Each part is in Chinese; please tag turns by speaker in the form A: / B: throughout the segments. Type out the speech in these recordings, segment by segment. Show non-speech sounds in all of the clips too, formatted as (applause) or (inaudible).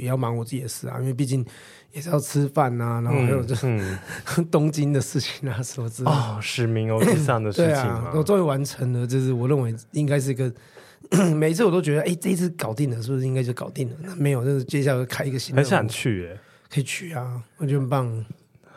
A: 也要忙我自己的事啊，因为毕竟也是要吃饭啊，然后还有这、嗯嗯、(laughs) 东京的事情啊什么之类的。
B: 哦，使命欧吉桑的事情啊，
A: 我终于完成了，就是我认为应该是一个。(coughs) 每次我都觉得，哎、欸，这一次搞定了，是不是应该就搞定了？那没有，就是接下来开一个新的。
B: 很想去，哎，
A: 可以去啊，我觉得很棒。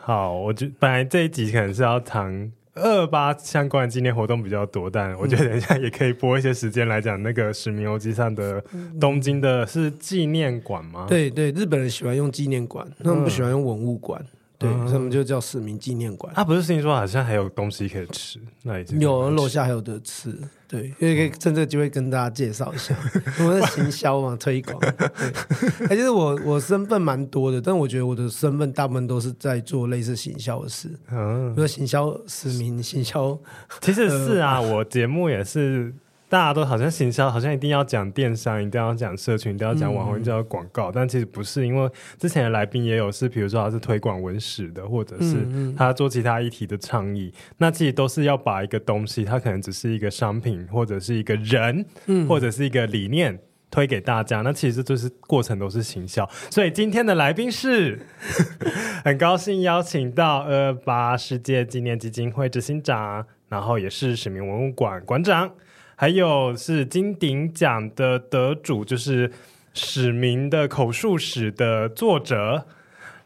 B: 好，我觉本来这一集可能是要谈二八相关的纪念活动比较多，但我觉得等一下也可以拨一些时间来讲那个使命欧击》上的东京的是纪念馆吗？
A: 对对，日本人喜欢用纪念馆，他们不喜欢用文物馆。嗯对，他们就叫市民纪念馆。
B: 他、啊、不是听说好像还有东西可以吃，那已经
A: 有楼下还有的吃。对，因为可以趁这个机会跟大家介绍一下，(laughs) 我们的行销嘛，推广。对，其实我我身份蛮多的，但我觉得我的身份大部分都是在做类似行销的事。嗯，比如行销市民，行销。
B: 其实是啊，呃、我节目也是。大家都好像行销，好像一定要讲电商，一定要讲社群，一定要讲网红，一定要广告。但其实不是，因为之前的来宾也有是，比如说他是推广文史的，或者是他做其他议题的倡议。那其实都是要把一个东西，它可能只是一个商品，或者是一个人，或者是一个理念推给大家。那其实就是过程都是行销。所以今天的来宾是 (laughs) 很高兴邀请到二二八世界纪念基金会执行长，然后也是使命文物馆馆长。还有是金鼎奖的得主，就是史明的口述史的作者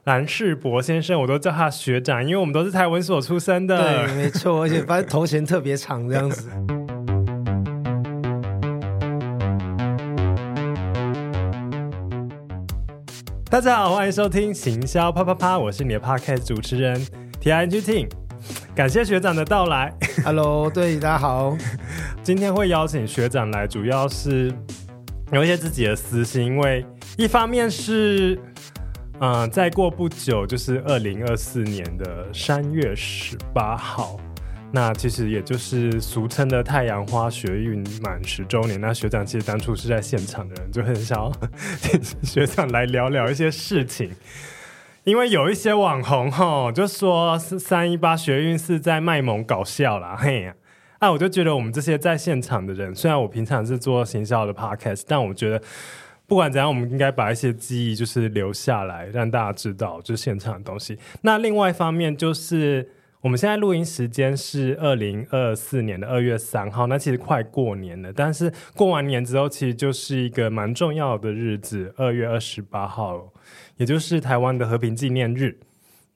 B: 蓝世博先生，我都叫他学长，因为我们都是台文所出身的。
A: 对，没错，而且反正头衔特别长，这样子。(laughs)
B: 大家好，欢迎收听行销啪啪啪，我是你的 Podcast 主持人 TING Ting。感谢学长的到来。
A: Hello，对，大家好。(laughs)
B: 今天会邀请学长来，主要是有一些自己的私心，因为一方面是，嗯、呃，再过不久就是二零二四年的三月十八号，那其实也就是俗称的太阳花学运满十周年。那学长其实当初是在现场的人，就很想要 (laughs) 学长来聊聊一些事情。因为有一些网红吼，就说是三一八学运是在卖萌搞笑啦，嘿呀，啊，我就觉得我们这些在现场的人，虽然我平常是做行销的 podcast，但我觉得不管怎样，我们应该把一些记忆就是留下来，让大家知道就是现场的东西。那另外一方面就是，我们现在录音时间是二零二四年的二月三号，那其实快过年了，但是过完年之后，其实就是一个蛮重要的日子，二月二十八号。也就是台湾的和平纪念日。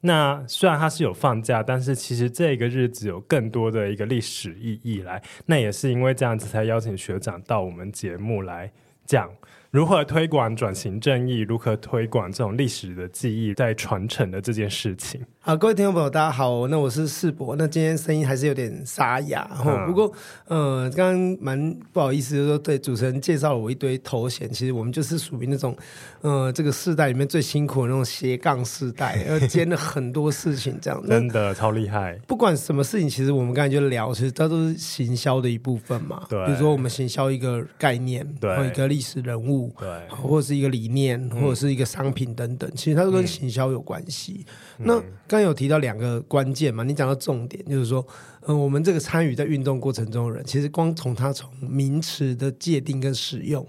B: 那虽然它是有放假，但是其实这个日子有更多的一个历史意义来。那也是因为这样子，才邀请学长到我们节目来讲。如何推广转型正义？如何推广这种历史的记忆在传承的这件事情？
A: 好，各位听众朋友，大家好。那我是世博。那今天声音还是有点沙哑，嗯、不过，呃，刚刚蛮不好意思，就是说对主持人介绍了我一堆头衔。其实我们就是属于那种，呃，这个世代里面最辛苦的那种斜杠世代，要兼了很多事情，这样
B: 真的超厉害。
A: 不管什么事情，其实我们刚才就聊，其实这都是行销的一部分嘛。
B: 对，
A: 比如说我们行销一个概念，对，或一个历史人物。
B: 对，
A: 或者是一个理念，嗯、或者是一个商品等等，其实它都跟行销有关系。嗯、那刚有提到两个关键嘛，你讲到重点，就是说，嗯，我们这个参与在运动过程中的人，其实光从他从名词的界定跟使用，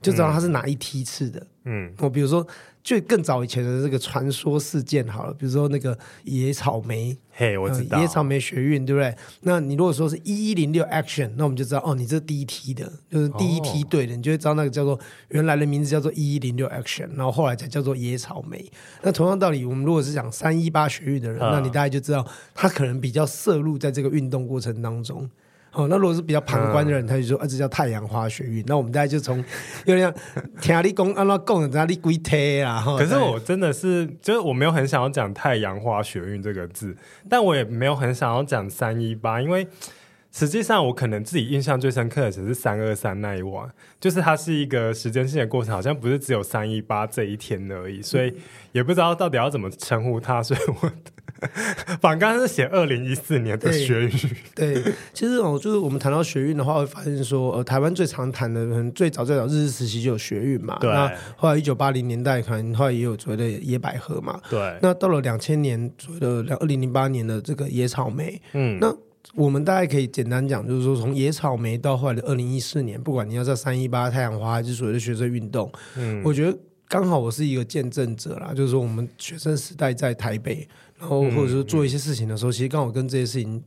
A: 就知道它是哪一梯次的。嗯，我比如说。就更早以前的这个传说事件好了，比如说那个野草莓，
B: 嘿，我知道、
A: 呃、野草莓学运，对不对？那你如果说是一一零六 action，那我们就知道哦，你这第一梯的，就是第一梯队的，哦、你就会知道那个叫做原来的名字叫做一一零六 action，然后后来才叫做野草莓。那同样道理，我们如果是讲三一八学运的人，嗯、那你大概就知道他可能比较涉入在这个运动过程当中。哦，那如果是比较旁观的人，嗯、他就说啊，这叫太阳花学运。那我们大家就从 (laughs) 有点听你讲，按照讲，哪里归贴啊？
B: 可是我真的是，就是我没有很想要讲太阳花学运这个字，但我也没有很想要讲三一八，因为实际上我可能自己印象最深刻的只是三二三那一晚，就是它是一个时间性的过程，好像不是只有三一八这一天而已，所以也不知道到底要怎么称呼它，所以我。(laughs) 反刚是写二零一四年的学运，
A: 对，其实哦，就是我们谈到学运的话，会发现说，呃，台湾最常谈的，可能最早最早日治时期就有学运嘛，
B: 对。
A: 那后来一九八零年代，可能后来也有所谓的野百合嘛，
B: 对。
A: 那到了两千年，所谓的两二零零八年的这个野草莓，嗯，那我们大概可以简单讲，就是说从野草莓到后来的二零一四年，不管你要在三一八太阳花还是所谓的学生运动，嗯，我觉得。刚好我是一个见证者啦，就是说我们学生时代在台北，然后或者说做一些事情的时候，嗯、其实刚好跟这些事情。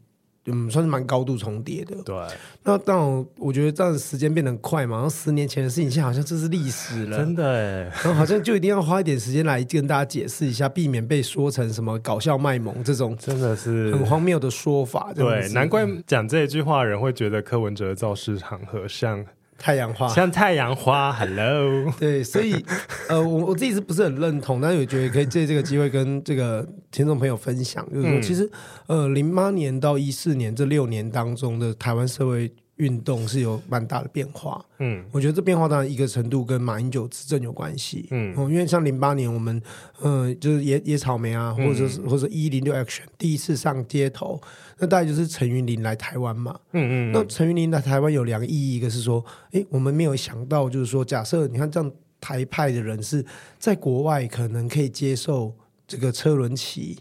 A: 嗯，算是蛮高度重叠的。
B: 对，
A: 那当然，我觉得这样时间变得快嘛。然后十年前的事情，现在好像这是历史了，
B: 真的哎。
A: 然后好像就一定要花一点时间来跟大家解释一下，避免被说成什么搞笑卖萌这种，
B: 真的是
A: 很荒谬的说法。
B: 对，难怪讲这一句话的人会觉得柯文哲造势场合像。
A: 太阳花
B: 像太阳花，Hello。
A: 对，所以呃，我我自己是不是很认同？但是我觉得可以借这个机会跟这个听众朋友分享，就是说，其实呃，零八年到一四年这六年当中的台湾社会。运动是有蛮大的变化，嗯，我觉得这变化当然一个程度跟马英九执政有关系，嗯，因为像零八年我们，嗯，就是野野草莓啊，或者是或者一零六 action 第一次上街头，那大概就是陈云林来台湾嘛，嗯嗯，那陈云林来台湾有两个意义，一个是说，诶，我们没有想到，就是说，假设你看这样台派的人是在国外可能可以接受这个车轮骑。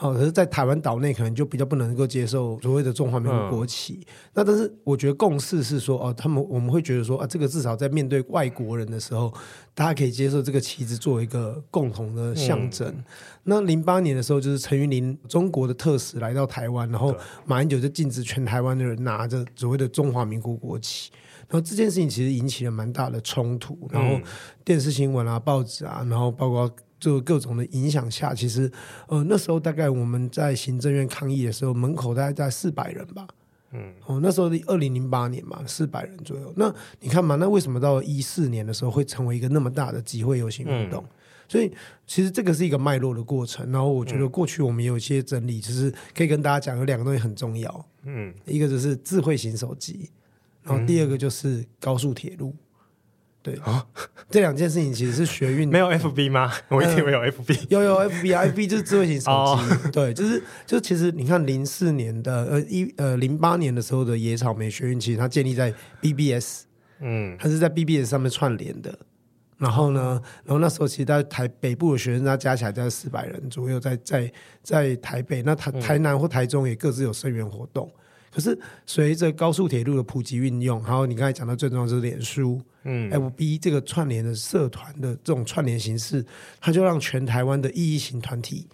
A: 哦，可是，在台湾岛内可能就比较不能够接受所谓的中华民国国旗。嗯、那但是，我觉得共识是说，哦，他们我们会觉得说，啊，这个至少在面对外国人的时候，大家可以接受这个旗子作为一个共同的象征。嗯、那零八年的时候，就是陈云林中国的特使来到台湾，然后马英九就禁止全台湾的人拿着所谓的中华民国国旗。然后这件事情其实引起了蛮大的冲突，然后电视新闻啊、报纸啊，然后包括。就各种的影响下，其实，呃，那时候大概我们在行政院抗议的时候，门口大概在四百人吧。嗯，哦，那时候二零零八年嘛，四百人左右。那你看嘛，那为什么到一四年的时候会成为一个那么大的集会游行运动？嗯、所以其实这个是一个脉络的过程。然后我觉得过去我们有一些整理，其实可以跟大家讲，有两个东西很重要。嗯，一个就是智慧型手机，然后第二个就是高速铁路。对。啊，(laughs) 这两件事情其实是学运，
B: 没有 FB 吗？我一定没有 FB，
A: 有、呃、有 FB，FB 就是智慧型手机。哦、(laughs) 对，就是就其实你看零四年的呃一呃零八年的时候的野草莓学运，其实它建立在 BBS，嗯，它是在 BBS 上面串联的。然后呢，然后那时候其实在台北部的学生，他加起来在四百人左右在，在在在台北，那台台南或台中也各自有生源活动。可是随着高速铁路的普及运用，还有你刚才讲到最重要的是脸书，嗯，FB 这个串联的社团的这种串联形式，它就让全台湾的意义型团体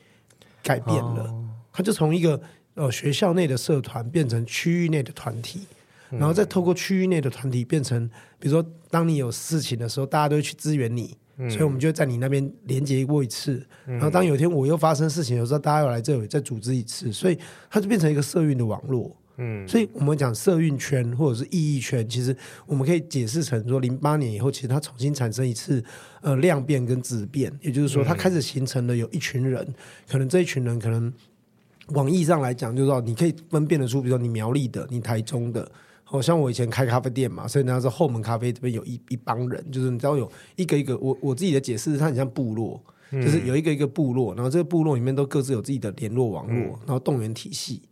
A: 改变了。哦、它就从一个呃学校内的社团变成区域内的团体，然后再透过区域内的团体变成，比如说当你有事情的时候，大家都会去支援你，嗯、所以我们就在你那边连接过一次。嗯、然后当有一天我又发生事情的时候，大家又来这里再组织一次，所以它就变成一个社运的网络。嗯，所以我们讲社运圈或者是意义圈，其实我们可以解释成说，零八年以后，其实它重新产生一次呃量变跟质变，也就是说，它开始形成了有一群人，可能这一群人可能广义上来讲，就是说你可以分辨得出，比如说你苗栗的，你台中的，好像我以前开咖啡店嘛，所以那时候后门咖啡这边有一一帮人，就是你知道有一个一个，我我自己的解释是它很像部落，就是有一个一个部落，然后这个部落里面都各自有自己的联络网络，然后动员体系。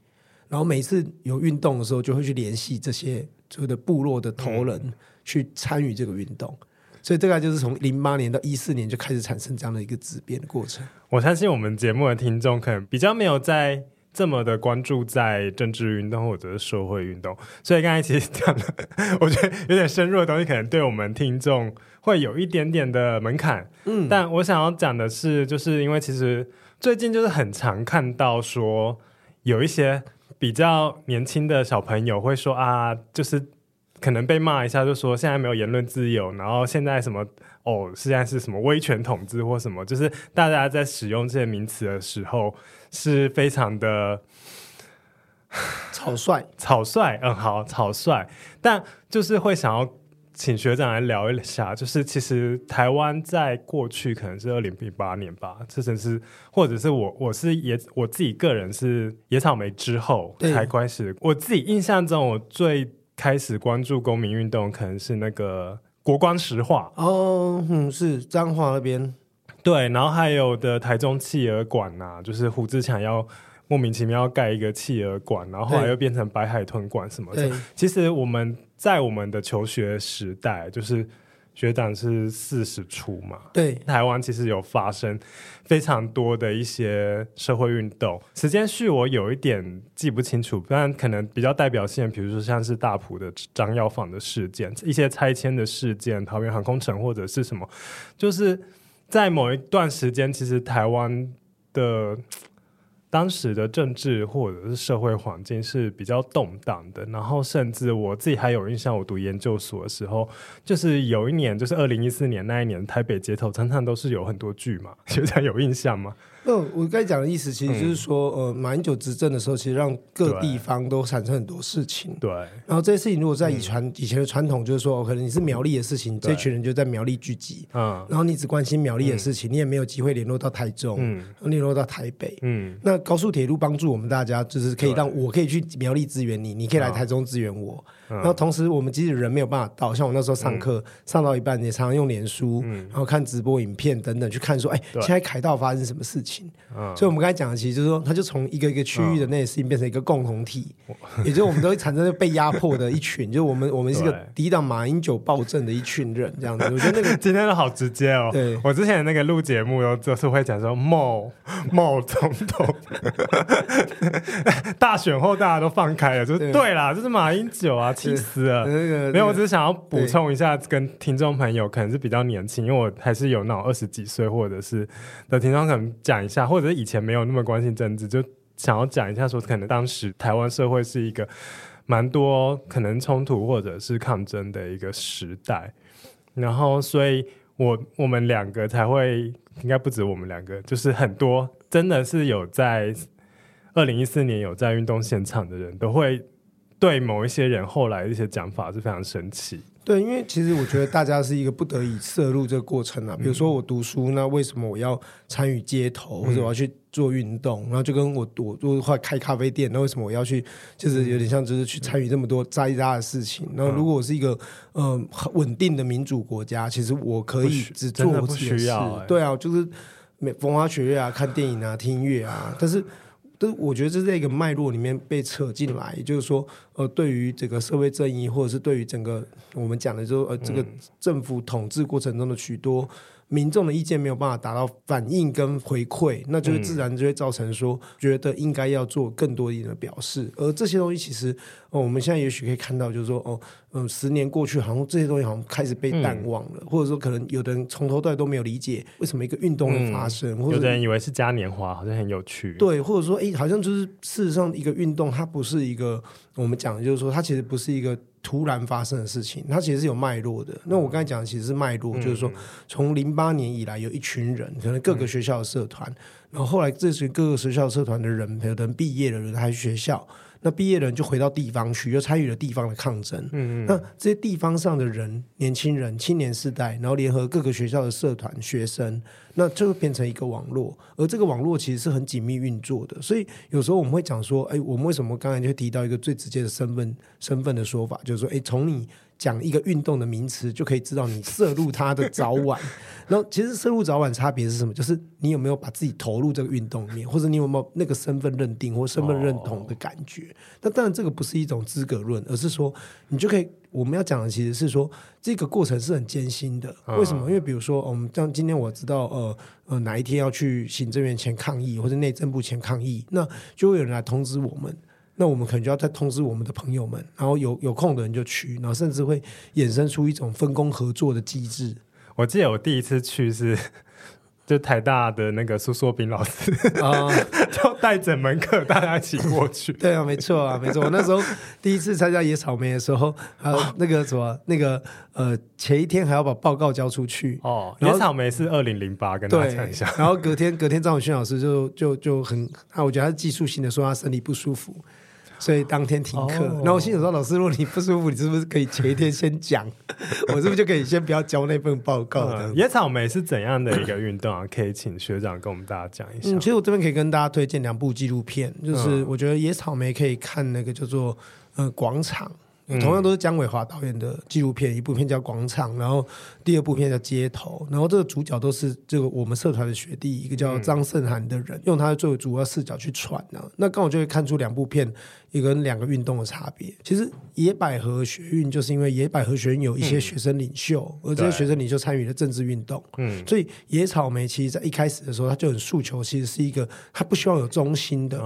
A: 然后每次有运动的时候，就会去联系这些所谓的部落的头人去参与这个运动，所以大概就是从零八年到一四年就开始产生这样的一个质变的过程。
B: 我相信我们节目的听众可能比较没有在这么的关注在政治运动或者是社会运动，所以刚才其实讲的，(laughs) 我觉得有点深入的东西，可能对我们听众会有一点点的门槛。嗯，但我想要讲的是，就是因为其实最近就是很常看到说有一些。比较年轻的小朋友会说啊，就是可能被骂一下，就说现在没有言论自由，然后现在什么哦，现在是什么威权统治或什么，就是大家在使用这些名词的时候是非常的
A: 草率，
B: 草率，嗯，好，草率，但就是会想要。请学长来聊一下，就是其实台湾在过去可能是二零零八年吧，这真是或者是我我是野我自己个人是野草莓之后才开始，我自己印象中我最开始关注公民运动可能是那个国光石化。
A: 哦，嗯，是彰化那边，
B: 对，然后还有的台中企鹅馆呐，就是胡志强要莫名其妙要盖一个企鹅馆，然后后来又变成白海豚馆什么的，其实我们。在我们的求学时代，就是学长是四十出嘛，
A: 对，
B: 台湾其实有发生非常多的一些社会运动，时间序我有一点记不清楚，但可能比较代表性，比如说像是大埔的张药房的事件，一些拆迁的事件，桃园航空城或者是什么，就是在某一段时间，其实台湾的。当时的政治或者是社会环境是比较动荡的，然后甚至我自己还有印象，我读研究所的时候，就是有一年，就是二零一四年那一年，台北街头常常都是有很多剧嘛，(laughs) 学长有印象吗？
A: 那我刚才讲的意思，其实就是说，嗯、呃，马英九执政的时候，其实让各地方都产生很多事情。
B: 对。
A: 然后这些事情，如果在以传、嗯、以前的传统，就是说，可能你是苗栗的事情，这群人就在苗栗聚集。嗯。然后你只关心苗栗的事情，嗯、你也没有机会联络到台中，嗯，联络到台北，嗯。那高速铁路帮助我们大家，就是可以让我可以去苗栗支援你，你可以来台中支援我。然后同时，我们即使人没有办法到，像我那时候上课、嗯、上到一半，也常常用脸书，嗯、然后看直播影片等等去看，说，哎，现在凯道发生什么事情？嗯、所以，我们刚才讲的，其实就是说，它就从一个一个区域的那些事情变成一个共同体，嗯、也就是我们都会产生被压迫的一群，(laughs) 就是我们我们是一个抵挡马英九暴政的一群人，这样子。(laughs) 我觉得那个
B: 今天都好直接哦。对，我之前那个录节目，有就是会讲说，某某总统 (laughs) 大选后大家都放开了，就是对，啦，就是马英九啊。气死了！那个、没有，我只是想要补充一下，跟听众朋友可能是比较年轻，因为我还是有那种二十几岁或者是的听众，可能讲一下，或者是以前没有那么关心政治，就想要讲一下，说可能当时台湾社会是一个蛮多可能冲突或者是抗争的一个时代，然后所以我我们两个才会，应该不止我们两个，就是很多真的是有在二零一四年有在运动现场的人都会。对某一些人后来的一些讲法是非常生气。
A: 对，因为其实我觉得大家是一个不得已涉入这个过程啊。比如说我读书，那为什么我要参与街头，或者我要去做运动？然后就跟我我我后来开咖啡店，那为什么我要去？就是有点像，就是去参与这么多杂七杂的事情。然后如果我是一个嗯很稳定的民主国家，其实我可以只做我自己的事。对啊，就是每风花雪月啊，看电影啊，听音乐啊，但是。都我觉得这是在一个脉络里面被扯进来，也就是说，呃，对于这个社会正义，或者是对于整个我们讲的，就是呃，这个政府统治过程中的许多。民众的意见没有办法达到反应跟回馈，那就是自然就会造成说，觉得应该要做更多一点的表示。而这些东西其实，哦，我们现在也许可以看到，就是说，哦，嗯，十年过去，好像这些东西好像开始被淡忘了，或者说，可能有的人从头到尾都没有理解为什么一个运动会发生，或者有
B: 的人以为是嘉年华，好像很有趣。
A: 对，或者说，哎，好像就是事实上，一个运动它不是一个我们讲的，就是说，它其实不是一个。突然发生的事情，它其实是有脉络的。那我刚才讲的其实是脉络，嗯、就是说，从零八年以来，有一群人，可能各个学校的社团，嗯、然后后来这群各个学校社团的人，有的人毕业了，有人还去学校。那毕业的人就回到地方去，又参与了地方的抗争。嗯嗯。那这些地方上的人，年轻人、青年世代，然后联合各个学校的社团、学生，那就会变成一个网络。而这个网络其实是很紧密运作的。所以有时候我们会讲说，哎，我们为什么刚才就提到一个最直接的身份身份的说法，就是说，哎，从你。讲一个运动的名词，就可以知道你摄入它的早晚。(laughs) 然后，其实摄入早晚差别是什么？就是你有没有把自己投入这个运动里面，或者你有没有那个身份认定或身份认同的感觉？那当然，这个不是一种资格论，而是说你就可以。我们要讲的其实是说，这个过程是很艰辛的。为什么？因为比如说，我们像今天我知道，呃呃，哪一天要去行政院前抗议，或者内政部前抗议，那就会有人来通知我们。那我们可能就要再通知我们的朋友们，然后有有空的人就去，然后甚至会衍生出一种分工合作的机制。
B: 我记得我第一次去是 (laughs) 就台大的那个苏硕斌老师啊，(laughs) 就带整门课大家一起过去。
A: 对啊，没错啊，没错。我那时候第一次参加野草莓的时候，还有那个什么那个呃，前一天还要把报告交出去
B: 哦。野草莓是二零零八，跟大家讲一下。
A: 然后隔天隔天张永勋老师就就就很啊，我觉得他是技术性的说他身体不舒服。所以当天停课，然后我心里说：“老师，如果你不舒服，你是不是可以前一天先讲？(laughs) 我是不是就可以先不要交那份报告？”
B: 野草莓是怎样的一个运动啊？(coughs) 可以请学长跟我们大家讲一下。
A: 嗯，其实我这边可以跟大家推荐两部纪录片，就是我觉得野草莓可以看那个叫做呃广场。同样都是姜伟华导演的纪录片，一部片叫《广场》，然后第二部片叫《街头》，然后这个主角都是这个我们社团的学弟，一个叫张胜涵的人，用他作为主要视角去传呢。那刚好就会看出两部片一个两个运动的差别。其实野百合学运就是因为野百合学运有一些学生领袖，而这些学生领袖参与了政治运动，嗯，所以野草莓其实在一开始的时候，他就很诉求，其实是一个他不希望有中心的，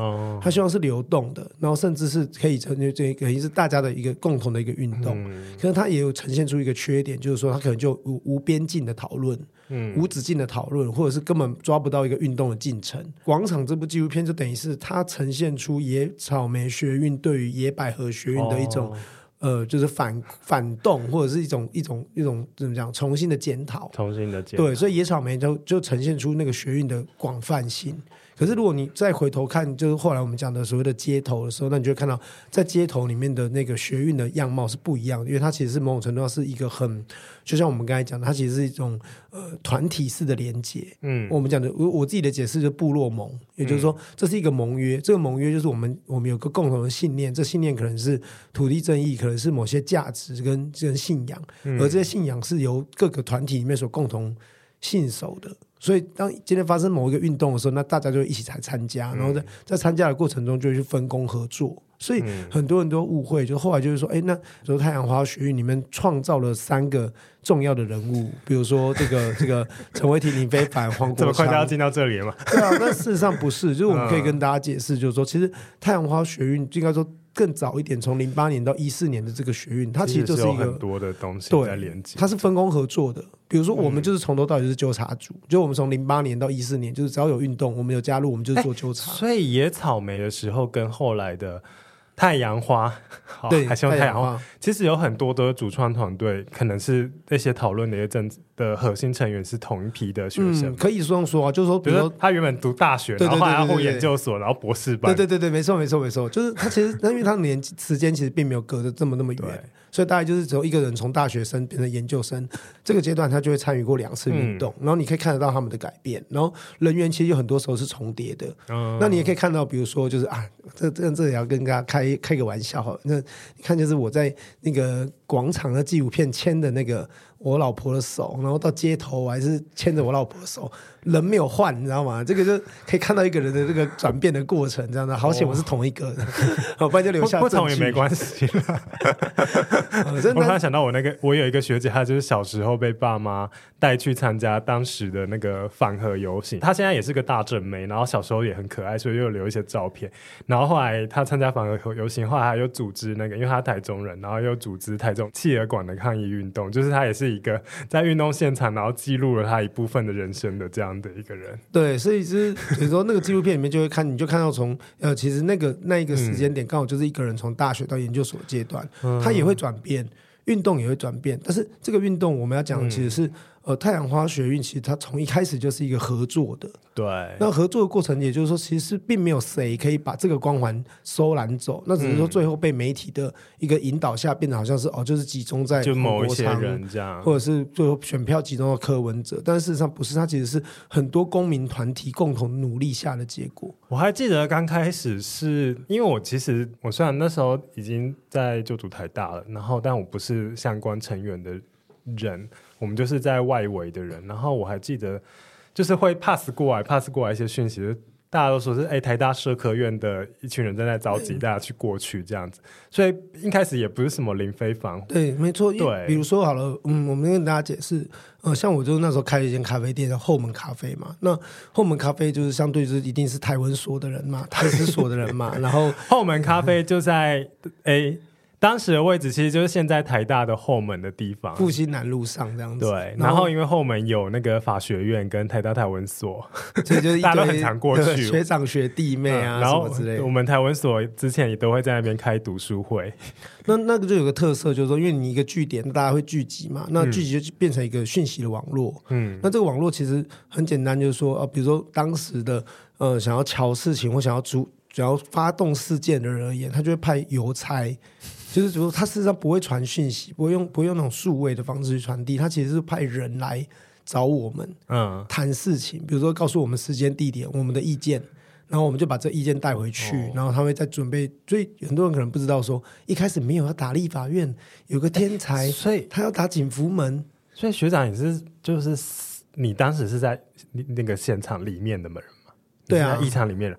A: 他希望是流动的，然后甚至是可以成为这等于是大家的一个共。同的一个运动，可是他也有呈现出一个缺点，就是说他可能就无无边境的讨论，嗯，无止境的讨论，或者是根本抓不到一个运动的进程。广场这部纪录片就等于是它呈现出野草莓学运对于野百合学运的一种。哦呃，就是反反动，或者是一种一种一种怎么讲，重新的检讨，
B: 重新的检讨。
A: 对，所以野草莓就就呈现出那个学运的广泛性。可是如果你再回头看，就是后来我们讲的所谓的街头的时候，那你就会看到在街头里面的那个学运的样貌是不一样的，因为它其实是某种程度上是一个很，就像我们刚才讲的，它其实是一种呃团体式的连接。嗯，我们讲的我我自己的解释就是部落盟，也就是说这是一个盟约，这个盟约就是我们我们有个共同的信念，这信念可能是土地正义，可能是某些价值跟跟信仰，而这些信仰是由各个团体里面所共同信守的。所以，当今天发生某一个运动的时候，那大家就一起来参加，然后在在参加的过程中就去分工合作。所以很多人都误会，就后来就是说，哎，那说太阳花学运里面创造了三个重要的人物，比如说这个 (laughs) 这个陈伟霆、林非凡、黄国昌，这么快就要
B: 进到这里了吗？
A: 对啊，但事实上不是，就是我们可以跟大家解释，就是说，其实太阳花学运应该说。更早一点，从零八年到一四年的这个学运，它其实就是一个
B: 很多的东西在连接，
A: 它是分工合作的。比如说，我们就是从头到尾就是纠察组，嗯、就我们从零八年到一四年，就是只要有运动，我们有加入，我们就是做纠察。
B: 所以野草莓的时候跟后来的。太阳花，(laughs) 好
A: 对，
B: 还是用太阳花。其实有很多的主创团队，可能是那些讨论的一些政治的核心成员是同一批的学生。
A: 嗯、可以这样说啊，就是说，
B: 比如说他原本读大学，然后后来要读研究所，然后博士班。
A: 对对对对，没错没错没错，就是他其实，(laughs) 因为他的年时间其实并没有隔得这么那么远。所以大概就是只有一个人从大学生变成研究生这个阶段，他就会参与过两次运动，嗯、然后你可以看得到他们的改变。然后人员其实有很多时候是重叠的。嗯、那你也可以看到，比如说就是啊，这这这也要跟大家开开个玩笑哈。那你看，就是我在那个广场的纪录片牵的那个。我老婆的手，然后到街头，我还是牵着我老婆的手，人没有换，你知道吗？这个就可以看到一个人的这个转变的过程，这样的。好险我是同一个的，好、(laughs) 哦，不然就留下。
B: 不同也没关系。(laughs) 我突然想到，我那个我有一个学姐，她就是小时候被爸妈带去参加当时的那个反核游行，她现在也是个大正妹，然后小时候也很可爱，所以又留一些照片。然后后来她参加反核游行，后来她又组织那个，因为她台中人，然后又组织台中弃儿馆的抗议运动，就是她也是。一个在运动现场，然后记录了她一部分的人生的这样的一个人。
A: 对，所以是比如说那个纪录片里面就会看，你就看到从呃，其实那个那一个时间点刚好就是一个人从大学到研究所阶段，嗯、他也会转变，运动也会转变。但是这个运动我们要讲的其实是。嗯呃，太阳花学运其实它从一开始就是一个合作的，
B: 对。
A: 那合作的过程，也就是说，其实并没有谁可以把这个光环收揽走，那只是说最后被媒体的一个引导下，变得好像是哦，就是集中在
B: 就某一些人这样，
A: 或者是最后选票集中到柯文哲，但事实上不是，它其实是很多公民团体共同努力下的结果。
B: 我还记得刚开始是因为我其实我虽然那时候已经在就读台大了，然后但我不是相关成员的人。我们就是在外围的人，然后我还记得，就是会 pass 过来，pass 过来一些讯息，大家都说是哎，台大社科院的一群人正在召集大家去过去这样子，所以一开始也不是什么林飞房，
A: 对，没错，对，比如说好了，嗯，我们跟大家解释，呃，像我就那时候开了一间咖啡店叫后门咖啡嘛，那后门咖啡就是相对就是一定是台文所的人嘛，台史所的人嘛，(laughs) 然后
B: 后门咖啡就在哎。当时的位置其实就是现在台大的后门的地方，
A: 复兴南路上这样子。
B: 对，然后因为后门有那个法学院跟台大台文所，
A: 所以就是 (laughs)
B: 大家都很常过去，
A: 学长学弟妹啊，
B: 嗯、然后
A: 之类的。
B: 我们台文所之前也都会在那边开读书会。(laughs)
A: 那那个就有个特色，就是说，因为你一个据点，大家会聚集嘛，那聚集就变成一个讯息的网络。嗯，那这个网络其实很简单，就是说，呃，比如说当时的呃想要瞧事情或想要主想要发动事件的人而言，他就会派邮差。就是说，他事实上不会传讯息，不会用不会用那种数位的方式去传递，他其实是派人来找我们，嗯，谈事情，比如说告诉我们时间地点，我们的意见，然后我们就把这意见带回去，哦、然后他会再准备。所以很多人可能不知道说，说一开始没有要打立法院，有个天才，欸、所以他要打警服门。
B: 所以学长也是，就是你当时是在那个现场里面的人吗？
A: 对啊，
B: 议场里面的。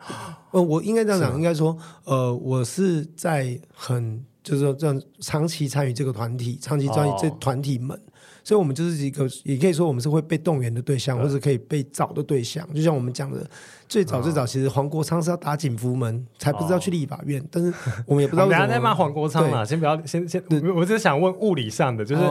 A: 呃，我应该这样讲，应该说，呃，我是在很。就是说，这样长期参与这个团体，长期参与这团体们，哦、所以我们就是一个，也可以说我们是会被动员的对象，或者可以被找的对象。就像我们讲的。最早最早，其实黄国昌是要打警服门，才不知道去立法院。但是 (laughs) 我们也不知道。等下
B: 在骂黄国昌嘛，先不要，先先。我只是想问物理上的，就是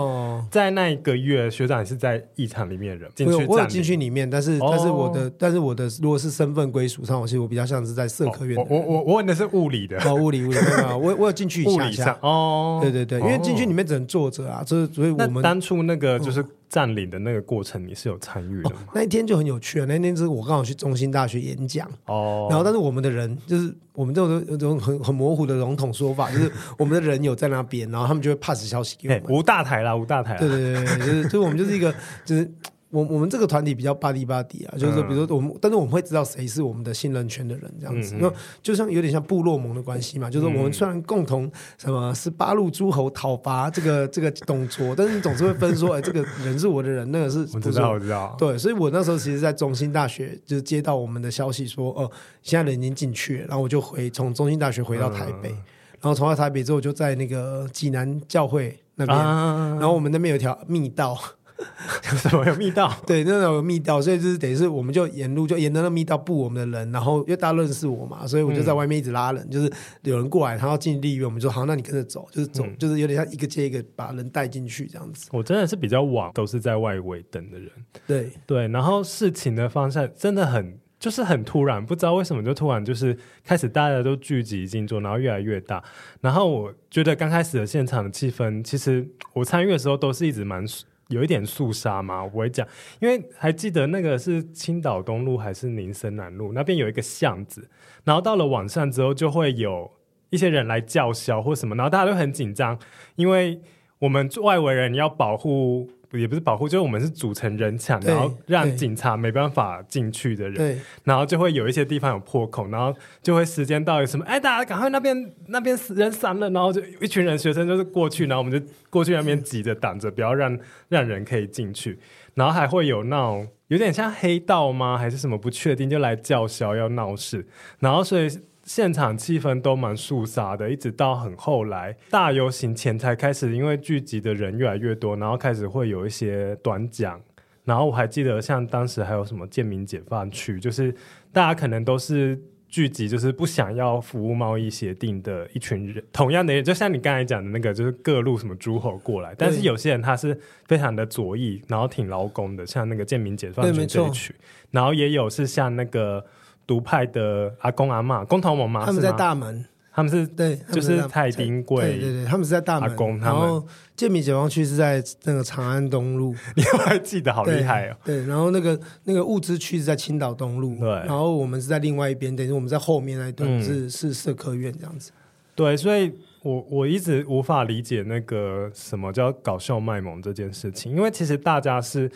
B: 在那一个月，学长也是在议场里面人进去，
A: 我有进去里面，但是但是我的但是我的如果是身份归属上，我其实我比较像是在社科院。
B: 我我我问的是物理的
A: 哦，物理物理啊，我我有进去一下下哦，对对对，因为进去里面只能坐着啊，就是所以我们
B: 当初那个就是。占领的那个过程，你是有参与的吗？
A: 那一天就很有趣啊！那一天是我刚好去中心大学演讲哦，然后但是我们的人就是我们这种这种很很模糊的笼统说法，(laughs) 就是我们的人有在那边，然后他们就会 pass 消息给我们。
B: 无大台啦，无大台。
A: 对对对，就是 (laughs) 就是我们就是一个就是。我我们这个团体比较巴蒂巴蒂啊，就是说，比如说我们，但是我们会知道谁是我们的信任圈的人，这样子，那就像有点像部落盟的关系嘛，就是我们虽然共同什么十八路诸侯讨伐这个这个董卓，但是你总是会分说，哎，这个人是我的人，那个是
B: 我知道，我知道，
A: 对，所以我那时候其实，在中兴大学就是接到我们的消息说，哦，现在人已经进去了，然后我就回从中兴大学回到台北，然后从到台北之后就在那个济南教会那边，然后我们那边有一条密道。(laughs)
B: 有什么有密道？(laughs)
A: 对，那种有密道，所以就是等于是我们就沿路就沿着那密道布我们的人，然后因为大家认识我嘛，所以我就在外面一直拉人，嗯、就是有人过来，他要进立院，我们就说好，那你跟着走，就是走，嗯、就是有点像一个接一个把人带进去这样子。
B: 我真的是比较晚，都是在外围等的人。
A: 对
B: 对，然后事情的方向真的很就是很突然，不知道为什么就突然就是开始大家都聚集进驻，然后越来越大。然后我觉得刚开始的现场的气氛，其实我参与的时候都是一直蛮。有一点肃杀吗？我会讲，因为还记得那个是青岛东路还是林森南路那边有一个巷子，然后到了晚上之后就会有一些人来叫嚣或什么，然后大家都很紧张，因为我们外围人要保护。也不是保护，就是我们是组成人墙，然后让警察没办法进去的人，然后就会有一些地方有破口，然后就会时间到有什么，哎，大家赶快那边那边人散了，然后就一群人学生就是过去，然后我们就过去那边挤着挡着，不要让让人可以进去，然后还会有那种有点像黑道吗，还是什么不确定，就来叫嚣要闹事，然后所以。现场气氛都蛮肃杀的，一直到很后来大游行前才开始，因为聚集的人越来越多，然后开始会有一些短讲。然后我还记得，像当时还有什么贱民解放区，就是大家可能都是聚集，就是不想要服务贸易协定的一群人。同样的，就像你刚才讲的那个，就是各路什么诸侯过来，但是有些人他是非常的左翼，然后挺劳工的，像那个贱民解放区这一区。然后也有是像那个。独派的阿公阿妈、公投盟嘛，
A: 他们在大门，
B: 他们是对，就是太丁贵，
A: 对对对，他们是在大门。阿公他们，然后建民解放区是在那个长安东路，
B: 你还记得好厉害哦。
A: 对，然后那个那个物资区是在青岛东路，
B: 对，
A: 然后我们是在另外一边，等于我们在后面那一段是、嗯、是社科院这样子。
B: 对，所以我我一直无法理解那个什么叫搞笑卖萌这件事情，因为其实大家是。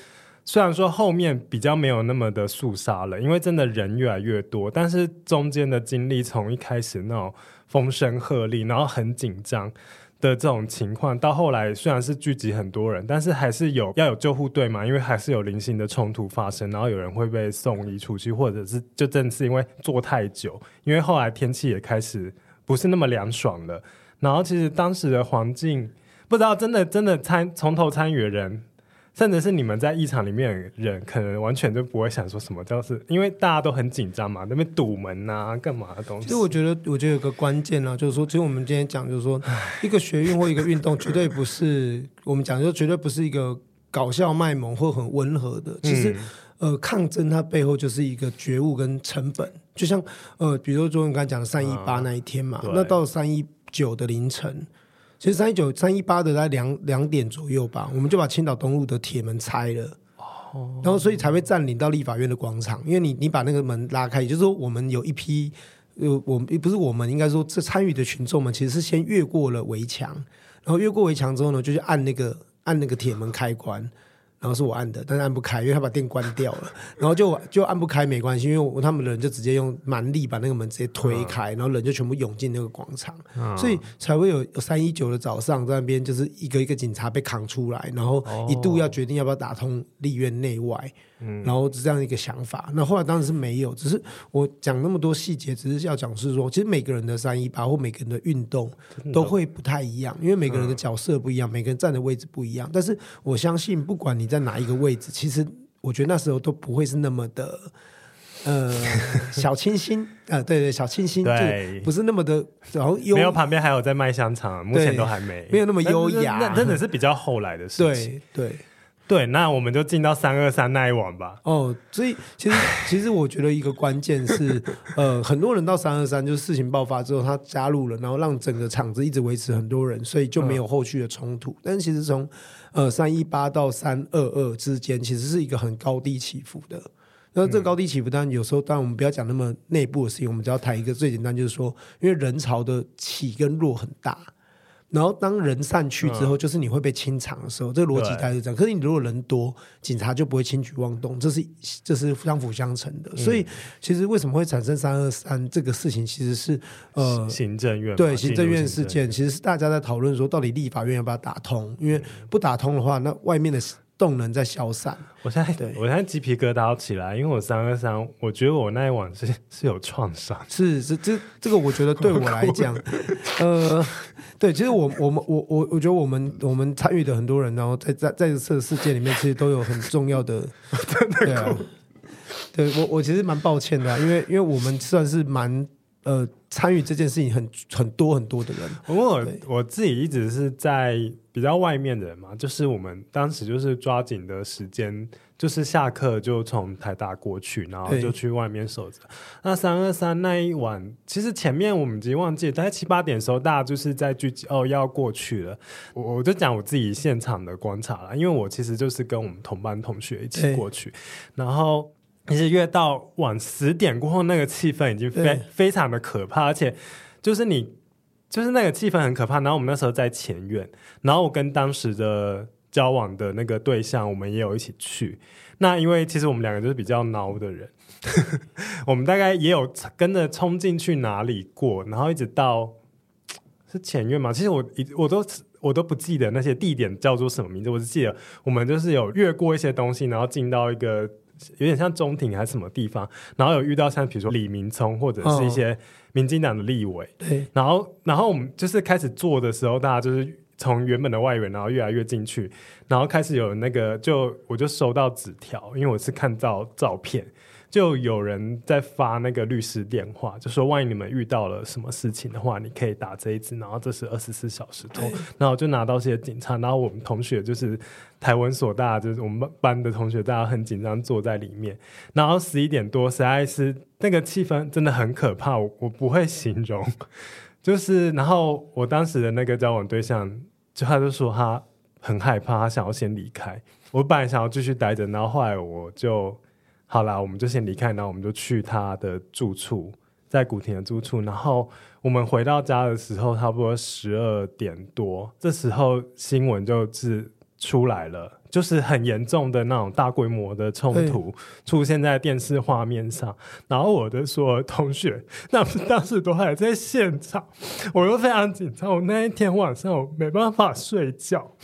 B: 虽然说后面比较没有那么的肃杀了，因为真的人越来越多，但是中间的经历从一开始那种风声鹤唳，然后很紧张的这种情况，到后来虽然是聚集很多人，但是还是有要有救护队嘛，因为还是有零星的冲突发生，然后有人会被送医出去，或者是就正是因为坐太久，因为后来天气也开始不是那么凉爽了，然后其实当时的环境不知道真的真的参从头参与的人。甚至是你们在议场里面的人，可能完全就不会想说什么，就是因为大家都很紧张嘛，那边堵门啊，干嘛的东西。
A: 其实我觉得，我觉得有个关键呢，就是说，其实我们今天讲，就是说，一个学运或一个运动，绝对不是我们讲，就绝对不是一个搞笑卖萌或很温和的。其实，嗯、呃，抗争它背后就是一个觉悟跟成本。就像呃，比如说，你刚才讲的三一八那一天嘛，啊、那到三一九的凌晨。其实三一九、三一八的在两两点左右吧，我们就把青岛东路的铁门拆了，哦，然后所以才会占领到立法院的广场。因为你你把那个门拉开，也就是说我们有一批，呃，我们不是我们，应该说这参与的群众们其实是先越过了围墙，然后越过围墙之后呢，就去按那个按那个铁门开关，然然后是我按的，但是按不开，因为他把电关掉了，(laughs) 然后就就按不开没关系，因为我他们人就直接用蛮力把那个门直接推开，嗯、然后人就全部涌进那个广场，嗯、所以才会有三一九的早上在那边就是一个一个警察被扛出来，然后一度要决定要不要打通立院内外，嗯、然后是这样一个想法。那后来当然是没有，只是我讲那么多细节，只是要讲是说，其实每个人的三一八或每个人的运动都会不太一样，因为每个人的角色不一样，每个人站的位置不一样。但是我相信，不管你在哪一个位置，其实我觉得那时候都不会是那么的，呃，(laughs) 小清新。啊、呃，对对，小清新，对，不是那么的，然后优，
B: 没有旁边还有在卖香肠，目前都还没，
A: 没有那么优雅，
B: 那真的是比较后来的事情，
A: 对对。
B: 对，那我们就进到三二三那一晚吧。
A: 哦，所以其实 (laughs) 其实我觉得一个关键是，(laughs) 呃，很多人到三二三就是事情爆发之后，他加入了，然后让整个场子一直维持很多人，所以就没有后续的冲突。嗯、但是其实从呃三一八到三二二之间，其实是一个很高低起伏的。那这个高低起伏，当然有时候，当然我们不要讲那么内部的事情，我们只要谈一个最简单，就是说，因为人潮的起跟落很大。然后当人散去之后，嗯、就是你会被清场的时候，这个逻辑大概是这样。可是你如果人多，警察就不会轻举妄动，这是这是相辅相成的。嗯、所以其实为什么会产生三二三这个事情，其实是呃
B: 行政院
A: 对行政院事件，其实是大家在讨论说，到底立法院要不要打通？因为不打通的话，那外面的。动能在消散，
B: 我现在对。我现在鸡皮疙瘩都起来，因为我三二三，我觉得我那一晚是 (laughs) 是有创伤，
A: 是是这这个我觉得对我来讲，(laughs) 呃，对，其实我我们我我我觉得我们我们参与的很多人，然后在在在这个世界里面，其实都有很重要的，(laughs) 对啊，对我我其实蛮抱歉的啊，因为因为我们算是蛮。呃，参与这件事情很很多很多的人，
B: 我，我自己一直是在比较外面的人嘛，就是我们当时就是抓紧的时间，就是下课就从台大过去，然后就去外面守着。那三二三那一晚，其实前面我们已经忘记了，大概七八点的时候，大家就是在聚集哦，要过去了。我我就讲我自己现场的观察了，因为我其实就是跟我们同班同学一起过去，然后。其实越到晚十点过后，那个气氛已经非非常的可怕，而且就是你就是那个气氛很可怕。然后我们那时候在前院，然后我跟当时的交往的那个对象，我们也有一起去。那因为其实我们两个就是比较孬的人，我们大概也有跟着冲进去哪里过，然后一直到是前院嘛。其实我一我都我都不记得那些地点叫做什么名字，我只记得我们就是有越过一些东西，然后进到一个。有点像中庭还是什么地方，然后有遇到像比如说李明聪或者是一些民进党的立委，哦、对，然后然后我们就是开始做的时候，大家就是从原本的外援，然后越来越进去，然后开始有那个就我就收到纸条，因为我是看到照片。就有人在发那个律师电话，就说万一你们遇到了什么事情的话，你可以打这一支，然后这是二十四小时通，然后就拿到这些警察，然后我们同学就是台文所大，就是我们班的同学，大家很紧张坐在里面，然后十一点多，实在是那个气氛真的很可怕，我我不会形容，(laughs) 就是然后我当时的那个交往对象，就他就说他很害怕，他想要先离开，我本来想要继续待着，然后后来我就。好啦，我们就先离开，然后我们就去他的住处，在古亭的住处。然后我们回到家的时候，差不多十二点多，这时候新闻就是出来了，就是很严重的那种大规模的冲突出现在电视画面上。然后我的所有同学，(laughs) 那当时都还在现场，我又非常紧张。我那一天晚上我没办法睡觉，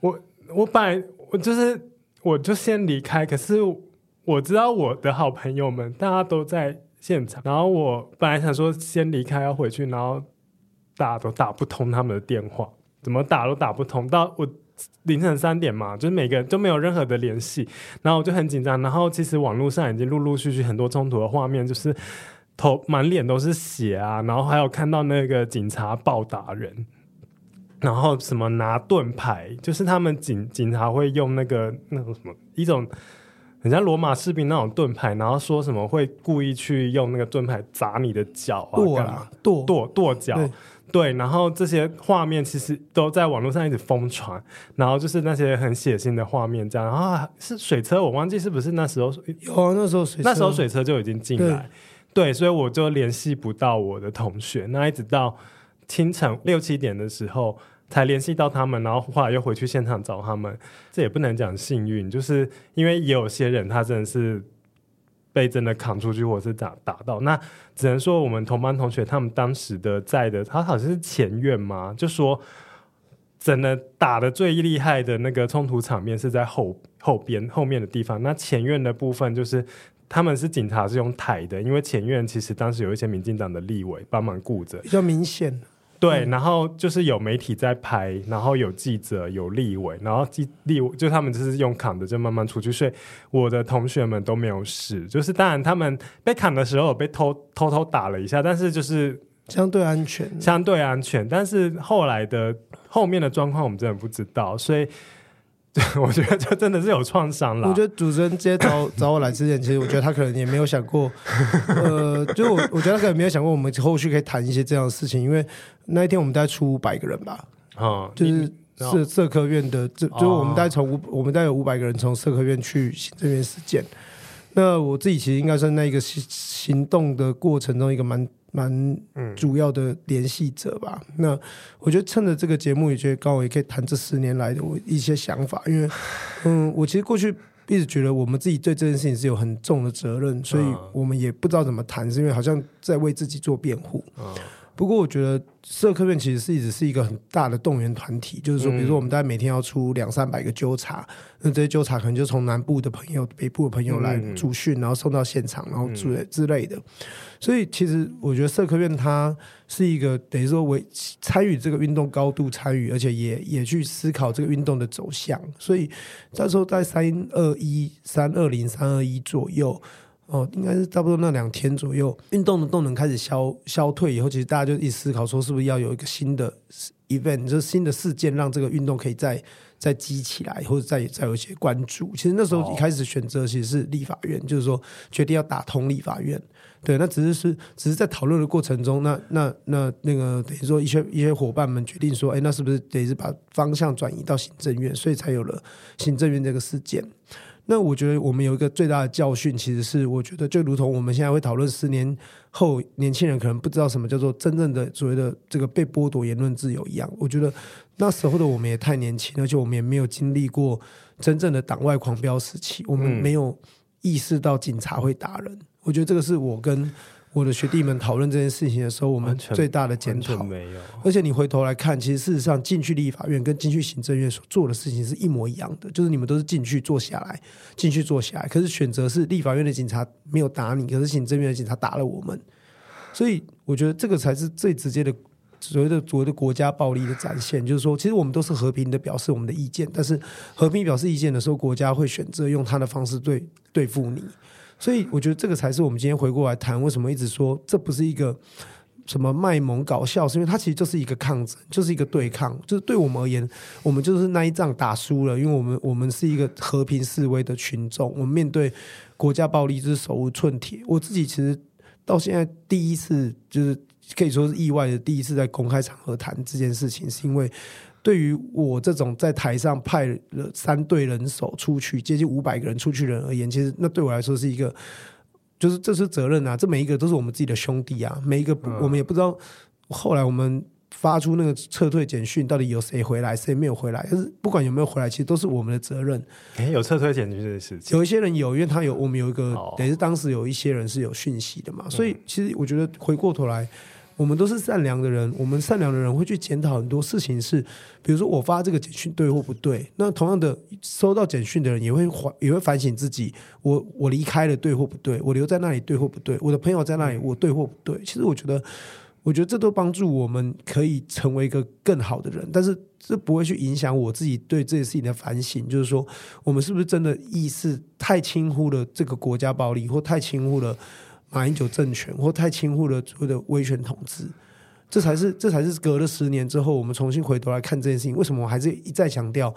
B: 我我本来我就是我就先离开，可是。我知道我的好朋友们大家都在现场，然后我本来想说先离开要回去，然后打都打不通他们的电话，怎么打都打不通。到我凌晨三点嘛，就是每个人都没有任何的联系，然后我就很紧张。然后其实网络上已经陆陆续续很多冲突的画面，就是头满脸都是血啊，然后还有看到那个警察暴打人，然后什么拿盾牌，就是他们警警察会用那个那种什么一种。人家罗马士兵那种盾牌，然后说什么会故意去用那个盾牌砸你的脚啊，
A: 跺啊，跺
B: 跺跺脚，对，对，然后这些画面其实都在网络上一直疯传，然后就是那些很血腥的画面，这样，然后是水车，我忘记是不是那时候
A: 有啊，那时候水车，
B: 那时候水车就已经进来，对，对，所以我就联系不到我的同学，那一直到清晨六七点的时候。才联系到他们，然后后来又回去现场找他们。这也不能讲幸运，就是因为也有些人他真的是被真的扛出去，或者是打打到。那只能说我们同班同学他们当时的在的，他好像是前院嘛，就说真的打的最厉害的那个冲突场面是在后后边后面的地方。那前院的部分就是。他们是警察是用台的，因为前院其实当时有一些民进党的立委帮忙顾着，
A: 比较明显。
B: 对，然后就是有媒体在拍，然后有记者、有立委，然后记立委就他们就是用扛的，就慢慢出去。所以我的同学们都没有事，就是当然他们被砍的时候被偷偷偷打了一下，但是就是
A: 相对安全，
B: 相对安全。但是后来的后面的状况我们真的不知道，所以。(laughs) 我觉得这真的是有创伤了。
A: 我觉得主持人直接找找我来之前，其实我觉得他可能也没有想过，呃，(laughs) 就我我觉得他可能没有想过我们后续可以谈一些这样的事情，因为那一天我们大概出五百个人吧，啊、嗯，就是社社科院的，就就是我们大概从五我们大概有五百个人从社科院去行政院实践。那我自己其实应该算那一个行行动的过程中一个蛮。蛮主要的联系者吧。嗯、那我觉得趁着这个节目，也觉得刚好也可以谈这十年来的我一些想法。因为，(sighs) 嗯，我其实过去一直觉得我们自己对这件事情是有很重的责任，所以我们也不知道怎么谈，是因为好像在为自己做辩护。嗯不过我觉得社科院其实是一直是一个很大的动员团体，就是说，比如说我们大概每天要出两三百个纠察，那这些纠察可能就从南部的朋友、北部的朋友来驻训，然后送到现场，然后之类之类的。所以其实我觉得社科院它是一个等于说为参与这个运动高度参与，而且也也去思考这个运动的走向。所以到时候在三二一、三二零、三二一左右。哦，应该是差不多那两天左右，运动的动能开始消消退以后，其实大家就一思考说，是不是要有一个新的 event，就是新的事件，让这个运动可以再再激起来，或者再再有一些关注。其实那时候一开始选择其实是立法院，就是说决定要打通立法院。对，那只是是只是在讨论的过程中，那那那那个等于说一些一些伙伴们决定说，哎，那是不是得是把方向转移到行政院，所以才有了行政院这个事件。那我觉得我们有一个最大的教训，其实是我觉得就如同我们现在会讨论十年后年轻人可能不知道什么叫做真正的所谓的这个被剥夺言论自由一样。我觉得那时候的我们也太年轻，而且我们也没有经历过真正的党外狂飙时期，我们没有意识到警察会打人。我觉得这个是我跟。我的学弟们讨论这件事情的时候，我们最大的检讨没有。而且你回头来看，其实事实上进去立法院跟进去行政院所做的事情是一模一样的，就是你们都是进去坐下来，进去坐下来。可是选择是立法院的警察没有打你，可是行政院的警察打了我们。所以我觉得这个才是最直接的所谓的所谓的国家暴力的展现，就是说，其实我们都是和平的表示我们的意见，但是和平表示意见的时候，国家会选择用他的方式对对付你。所以我觉得这个才是我们今天回过来谈，为什么一直说这不是一个什么卖萌搞笑，是因为它其实就是一个抗争，就是一个对抗。就是对我们而言，我们就是那一仗打输了，因为我们我们是一个和平示威的群众，我们面对国家暴力就是手无寸铁。我自己其实到现在第一次，就是可以说是意外的第一次在公开场合谈这件事情，是因为。对于我这种在台上派了三队人手出去，接近五百个人出去人而言，其实那对我来说是一个，就是这是责任啊！这每一个都是我们自己的兄弟啊，每一个我们也不知道后来我们发出那个撤退简讯，到底有谁回来，谁没有回来？但是不管有没有回来，其实都是我们的责任。诶，有撤退简讯这件事情，有一些人有，因为他有，我们有一个，等于是当时有一些人是有讯息的嘛，所以其实我觉得回过头来。我们都是善良的人，我们善良的人会去检讨很多事情是，是比如说我发这个简讯对或不对。那同样的，收到简讯的人也会反也会反省自己，我我离开了对或不对，我留在那里对或不对，我的朋友在那里我对或不对。其实我觉得，我觉得这都帮助我们可以成为一个更好的人，但是这不会去影响我自己对这件事情的反省。就是说，我们是不是真的意识太轻忽了这个国家暴力，或太轻忽了？马英九政权或太轻忽了所谓的威权统治，这才是这才是隔了十年之后，我们重新回头来看这件事情。为什么我还是一再强调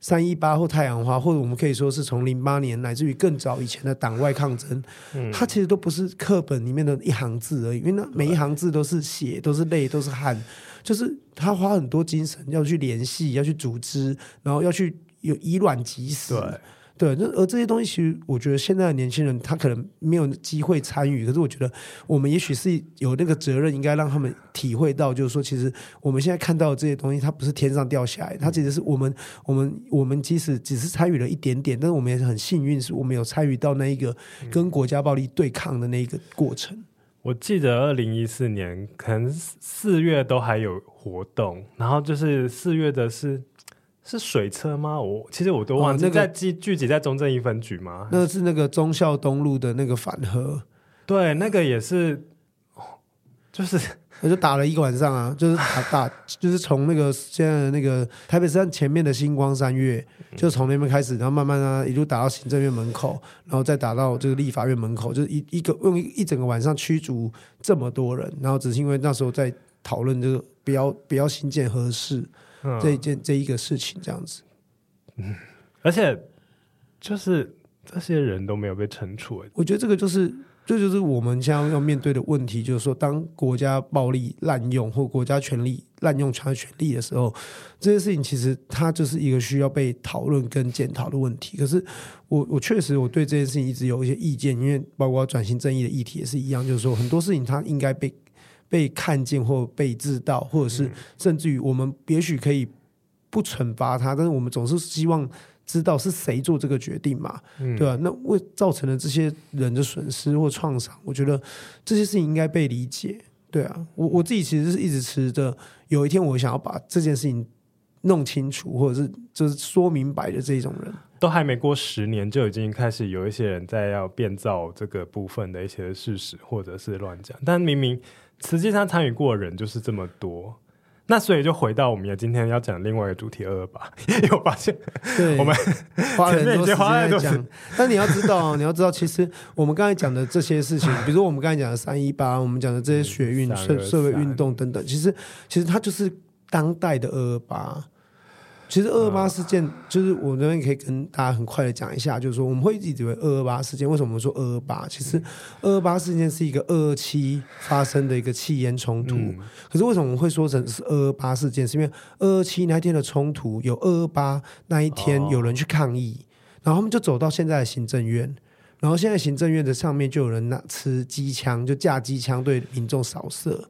A: 三一八或太阳花，或者我们可以说是从零八年乃至于更早以前的党外抗争，嗯、它其实都不是课本里面的一行字而已，因为那每一行字都是血，都是泪，都是汗，就是他花很多精神要去联系，要去组织，然后要去有以卵击石。对，那而这些东西，其实我觉得现在的年轻人他可能没有机会参与，可是我觉得我们也许是有那个责任，应该让他们体会到，就是说，其实我们现在看到的这些东西，它不是天上掉下来，它其实是我们我们我们即使只是参与了一点点，但是我们也是很幸运，是我们有参与到那一个跟国家暴力对抗的那一个过程。
B: 我记得二零一四年可能四月都还有活动，然后就是四月的是。是水车吗？我其实我都忘记。哦那个、在聚聚集在中正一分局吗？
A: 那个是那个忠孝东路的那个反核，
B: 对，那个也是，(laughs) 就是
A: 我就打了一个晚上啊，就是打打，就是从那个现在的那个台北站前面的星光三月，就从那边开始，然后慢慢啊一路打到行政院门口，然后再打到这个立法院门口，就是一一个用一整个晚上驱逐这么多人，然后只是因为那时候在讨论这个不要不要新建核四。这一件这一个事情这样子，
B: 嗯，而且就是这些人都没有被惩处，
A: 我觉得这个就是这就是我们将要，要面对的问题，就是说，当国家暴力滥用或国家权力滥用强权力的时候，这些事情其实它就是一个需要被讨论跟检讨的问题。可是我我确实我对这件事情一直有一些意见，因为包括转型正义的议题也是一样，就是说很多事情它应该被。被看见或被知道，或者是甚至于我们也许可以不惩罚他，但是我们总是希望知道是谁做这个决定嘛，嗯、对吧、啊？那为造成了这些人的损失或创伤，我觉得这些事情应该被理解，对啊。我我自己其实是一直持着，有一天我想要把这件事情弄清楚，或者是就是说明白的这种人，
B: 都还没过十年，就已经开始有一些人在要变造这个部分的一些事实，或者是乱讲，但明明。实际上参与过的人就是这么多，那所以就回到我们今天要讲另外一个主题二二八，因为我发现
A: 对
B: 我们
A: 花了很多时间在讲，但你要知道，你要知道，其实我们刚才讲的这些事情，比如说我们刚才讲的三一八，我们讲的这些学运、社社会运动等等，其实其实它就是当代的二二八。其实二二八事件，就是我这边可以跟大家很快的讲一下，就是说我们会一直以为二二八事件，为什么我们说二二八？其实二二八事件是一个二二七发生的一个气焰冲突，可是为什么我们会说成是二二八事件？是因为二二七那天的冲突有二二八那一天有人去抗议，然后他们就走到现在的行政院，然后现在行政院的上面就有人拿持机枪，就架机枪对民众扫射。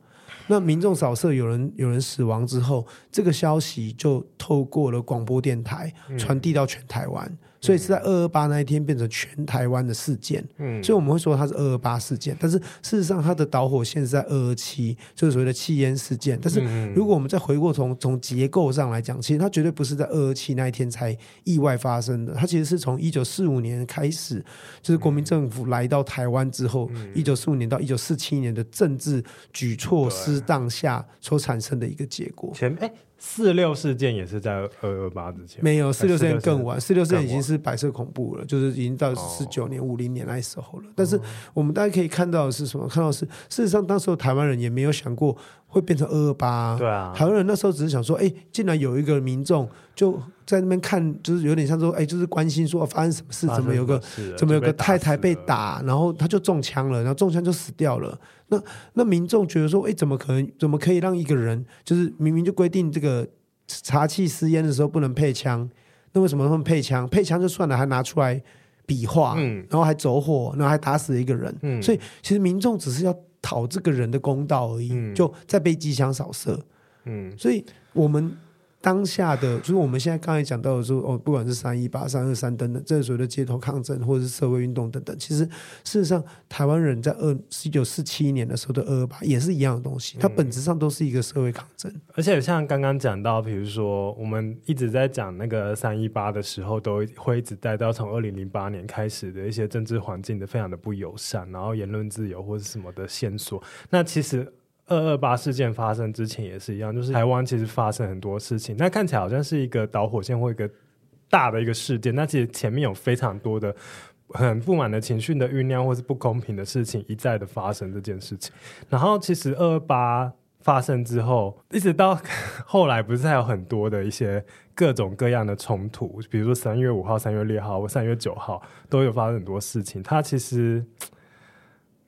A: 那民众扫射，有人有人死亡之后，这个消息就透过了广播电台传递到全台湾。嗯所以是在二二八那一天变成全台湾的事件，嗯，所以我们会说它是二二八事件，但是事实上它的导火线是在二二七，就是所谓的气烟事件。但是如果我们再回过从从结构上来讲，其实它绝对不是在二二七那一天才意外发生的，它其实是从一九四五年开始，就是国民政府来到台湾之后，一九四五年到一九四七年的政治举措失当下所产生的一个结果。前哎。
B: 四六事件也是在二二八之前，
A: 没有四六事件更晚，四六事件已经是白色恐怖了，就是已经到四九年、五零年那时候了。但是我们大家可以看到的是什么？看到的是事实上，当时台湾人也没有想过会变成二二八。
B: 对啊，
A: 台湾人那时候只是想说，哎，竟然有一个民众就在那边看，就是有点像说，哎，就是关心说发生什么事，怎么有个怎么有个太太被打，然后他就中枪了，然后中枪就死掉了。那那民众觉得说，哎，怎么可能？怎么可以让一个人，就是明明就规定这个查气私烟的时候不能配枪，那为什么他们配枪？配枪就算了，还拿出来比划，嗯，然后还走火，然后还打死一个人，嗯，所以其实民众只是要讨这个人的公道而已，嗯，就在被机枪扫射，嗯，所以我们。当下的就是我们现在刚才讲到的说哦，不管是三一八、三二三等等，这所谓的街头抗争或者是社会运动等等，其实事实上，台湾人在二一九四七年的时候的二二八也是一样的东西，它本质上都是一个社会抗争。嗯、
B: 而且像刚刚讲到，比如说我们一直在讲那个三一八的时候，都会一直带到从二零零八年开始的一些政治环境的非常的不友善，然后言论自由或者什么的线索。那其实。二二八事件发生之前也是一样，就是台湾其实发生很多事情，那看起来好像是一个导火线或一个大的一个事件，那其实前面有非常多的很不满的情绪的酝酿，或是不公平的事情一再的发生这件事情。然后其实二二八发生之后，一直到 (laughs) 后来不是还有很多的一些各种各样的冲突，比如说三月五号、三月六号或三月九号都有发生很多事情，它其实。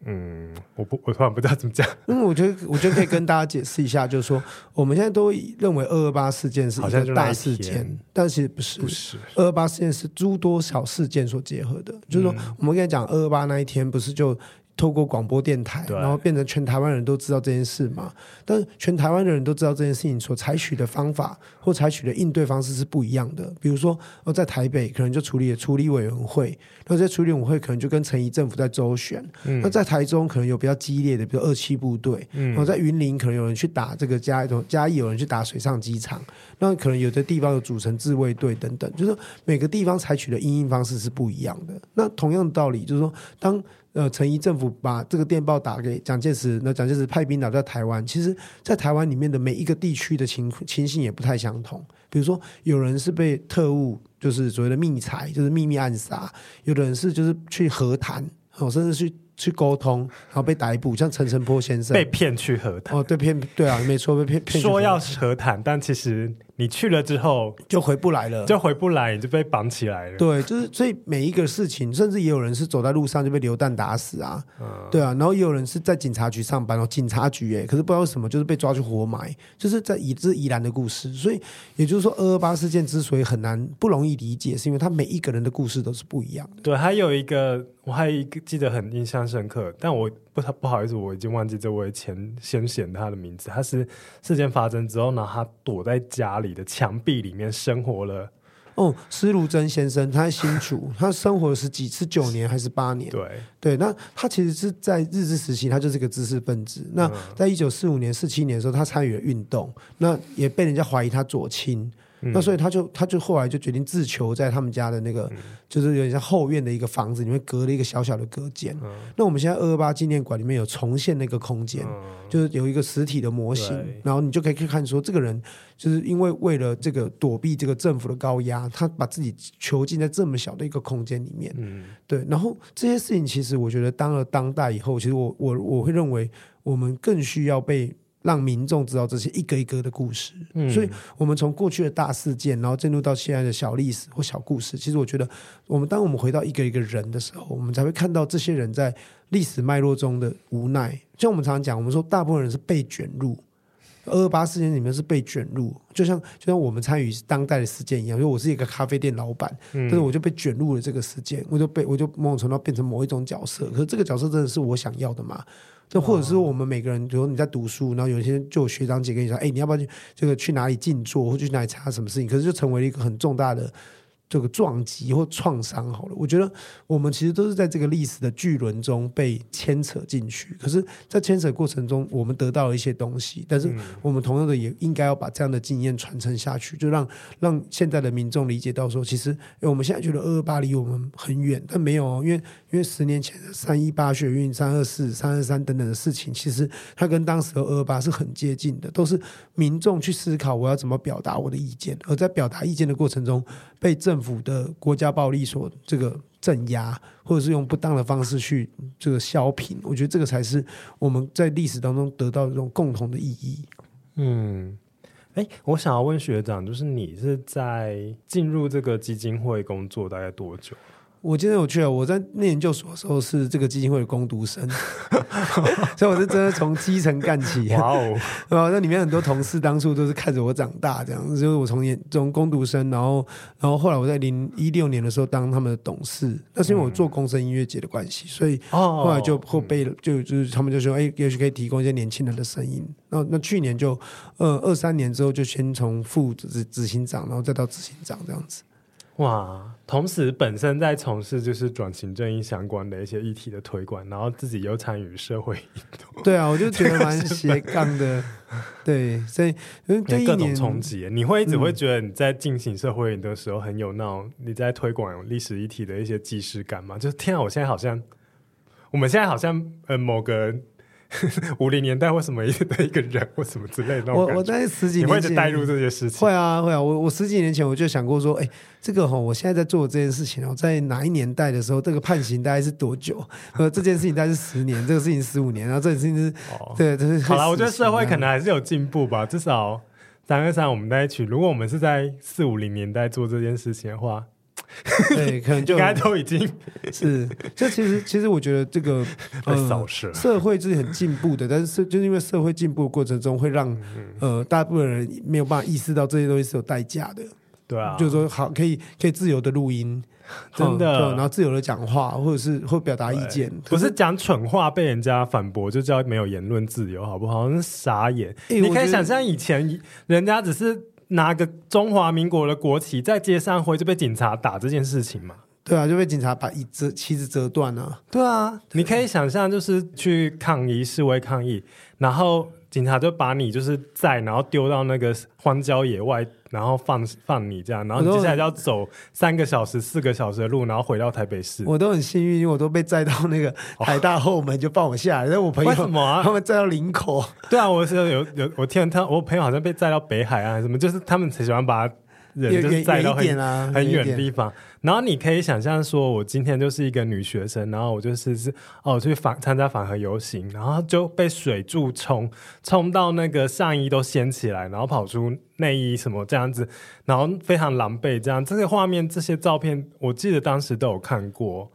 B: 嗯，我不，我突然不知道怎么讲。
A: 因为，我觉得，我觉得可以跟大家解释一下，就是说，(laughs) 我们现在都认为二二八事件是一个大事件，但其实不是，不是二二八事件是诸多小事件所结合的。嗯、就是说，我们刚才讲二二八那一天，不是就。透过广播电台，然后变成全台湾人都知道这件事嘛？但是全台湾的人都知道这件事情所采取的方法或采取的应对方式是不一样的。比如说，哦，在台北可能就处理了处理委员会，那在处理委员会可能就跟陈仪政府在周旋。嗯、那在台中可能有比较激烈的，比如二七部队。嗯、然后在云林可能有人去打这个嘉义，嘉义有人去打水上机场。那可能有的地方有组成自卫队等等，就是每个地方采取的应应方式是不一样的。那同样的道理，就是说当。呃，陈仪政府把这个电报打给蒋介石，那蒋介石派兵打在台湾。其实，在台湾里面的每一个地区的情情形也不太相同。比如说，有人是被特务，就是所谓的密裁，就是秘密暗杀；有的人是就是去和谈，哦，甚至去去沟通，然后被逮捕，像陈澄波先生
B: 被骗去和谈。
A: 哦，对，骗对啊，没错，被骗骗
B: 说要和谈，但其实。你去了之后
A: 就回不来了，
B: 就回不来，你就被绑起来了。
A: 对，就是所以每一个事情，甚至也有人是走在路上就被流弹打死啊，嗯、对啊，然后也有人是在警察局上班哦，警察局哎，可是不知道为什么就是被抓去活埋，就是在以这宜兰的故事。所以也就是说，二二八事件之所以很难不容易理解，是因为他每一个人的故事都是不一样的。
B: 对，还有一个我还有一个记得很印象深刻，但我不不好意思，我已经忘记这位前先贤他的名字。他是事件发生之后呢，他躲在家里的墙壁里。面生活了
A: 哦，施如珍先生，他在新竹，(laughs) 他生活是几次九年还是八年？
B: 对
A: 对，那他其实是在日治时期，他就是个知识分子。那在一九四五年、四七年的时候，他参与了运动，那也被人家怀疑他左倾。嗯、那所以他就他就后来就决定自囚在他们家的那个，嗯、就是有点像后院的一个房子里面，隔了一个小小的隔间。嗯、那我们现在二二八纪念馆里面有重现那个空间，嗯、就是有一个实体的模型，然后你就可以去看说，这个人就是因为为了这个躲避这个政府的高压，他把自己囚禁在这么小的一个空间里面。嗯，对。然后这些事情其实我觉得，当了当代以后，其实我我我会认为，我们更需要被。让民众知道这些一个一个的故事，嗯、所以我们从过去的大事件，然后进入到现在的小历史或小故事。其实我觉得，我们当我们回到一个一个人的时候，我们才会看到这些人在历史脉络中的无奈。像我们常常讲，我们说大部分人是被卷入二二八事件里面是被卷入，就像就像我们参与当代的事件一样。因为我是一个咖啡店老板，嗯、但是我就被卷入了这个事件，我就被我就某种程度变成某一种角色。可是这个角色真的是我想要的吗？这或者是我们每个人，比如你在读书，然后有一些就有学长姐跟你说，哎，你要不要去这个去哪里静坐，或去哪里查什么事情？可是就成为了一个很重大的。这个撞击或创伤好了，我觉得我们其实都是在这个历史的巨轮中被牵扯进去。可是，在牵扯过程中，我们得到了一些东西，但是我们同样的也应该要把这样的经验传承下去，就让让现在的民众理解到说，其实我们现在觉得二二八离我们很远，但没有哦，因为因为十年前的三一八学运、三二四、三二三等等的事情，其实它跟当时的二二八是很接近的，都是民众去思考我要怎么表达我的意见，而在表达意见的过程中被政政府的国家暴力所这个镇压，或者是用不当的方式去这个削平，我觉得这个才是我们在历史当中得到这种共同的意义。
B: 嗯，哎，我想要问学长，就是你是在进入这个基金会工作大概多久？
A: 我今天有去了！我在念研究所的时候是这个基金会的工读生，(laughs) 所以我是真的从基层干起。哇哦！啊，(laughs) 那里面很多同事当初都是看着我长大，这样。就是我从研从工读生，然后然后后来我在零一六年的时候当他们的董事，那是因为我做工声音乐节的关系，所以后来就后被就就是他们就说，哎，也许可以提供一些年轻人的声音。那那去年就呃二三年之后就先从副执执行长，然后再到执行长这样子。
B: 哇！同时，本身在从事就是转型正义相关的一些议题的推广，然后自己又参与社会运动。
A: 对啊，我就觉得蛮 (laughs) 斜杠的。对，所以因为
B: 各种冲击，你会一直会觉得你在进行社会运动的时候很有那种你在推广历史议题的一些既视感嘛？就是天啊，我现在好像，我们现在好像呃某个。(laughs) 五零年代为什么一个一个人或什么之类的？
A: 我我在十几年前
B: 带入这些事情，
A: 会啊会啊。我我十几年前我就想过说，哎，这个哈，我现在在做这件事情哦，在哪一年代的时候，这个判刑大概是多久？(laughs) 呃，这件事情大概是十年，这个事情十五年，然后这件事情是，哦、对，就是
B: 好了。我觉得社会可能还是有进步吧，至少三二三我们在一起。如果我们是在四五零年代做这件事情的话。(laughs)
A: 对，可能就
B: 应该都已经 (laughs)
A: 是。就其实，其实我觉得这个 (laughs)
B: 呃，扫射
A: 社会是很进步的，但是就是因为社会进步的过程中，会让呃大部分人没有办法意识到这些东西是有代价的。
B: 对啊，
A: 就是说好，可以可以自由的录音。
B: 真的，
A: 然后自由的讲话，或者是会表达意见，
B: 不是讲蠢话被人家反驳就叫没有言论自由，好不好？那傻眼！欸、你可以想象以前人家只是拿个中华民国的国旗在街上挥，就被警察打这件事情嘛？
A: 对啊，就被警察把一折旗子折断了。
B: 对啊，对，你可以想象，就是去抗议示威抗议，然后。警察就把你就是在，然后丢到那个荒郊野外，然后放放你这样，然后你接下来就要走三个小时、四个小时的路，然后回到台北市。
A: 我都很幸运，因为我都被载到那个台大后门就放我下来。但、哦、我朋友为什么、啊、他们载到林口？
B: 对啊，我是有有我听他，我朋友好像被载到北海岸什么，就是他们才喜欢把。人就是载到很远、啊、很远的地方，然后你可以想象说，我今天就是一个女学生，然后我就是是哦去反参加反核游行，然后就被水柱冲冲到那个上衣都掀起来，然后跑出内衣什么这样子，然后非常狼狈这样。这些画面这些照片，我记得当时都有看过，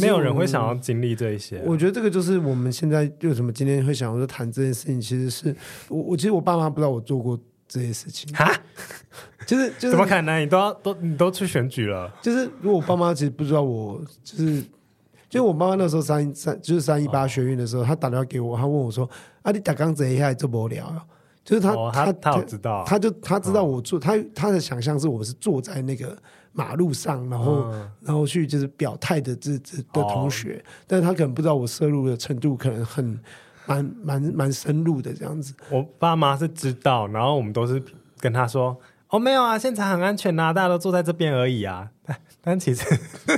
B: 没有人会想要经历这一些。
A: 我觉得这个就是我们现在为什么今天会想要说谈这件事情，其实是我我其实我爸妈不知道我做过。这些事情
B: 啊，(laughs)
A: 就是就是
B: 怎么可能？你都要都你都去选举了？
A: 就是如果我爸妈其实不知道我，就是就是我妈妈那时候三三就是三一八学运的时候，她打电话给我，她问我说：“啊，你打刚这一下这么聊？”就是她她
B: 她知道，
A: 她就她知道我坐，她她的想象是我是坐在那个马路上，然后然后去就是表态的这这的同学，但是她可能不知道我摄入的程度可能很。蛮蛮蛮深入的这样子，
B: 我爸妈是知道，然后我们都是跟他说：“哦，没有啊，现场很安全啊，大家都坐在这边而已啊。(laughs) ”但但其实，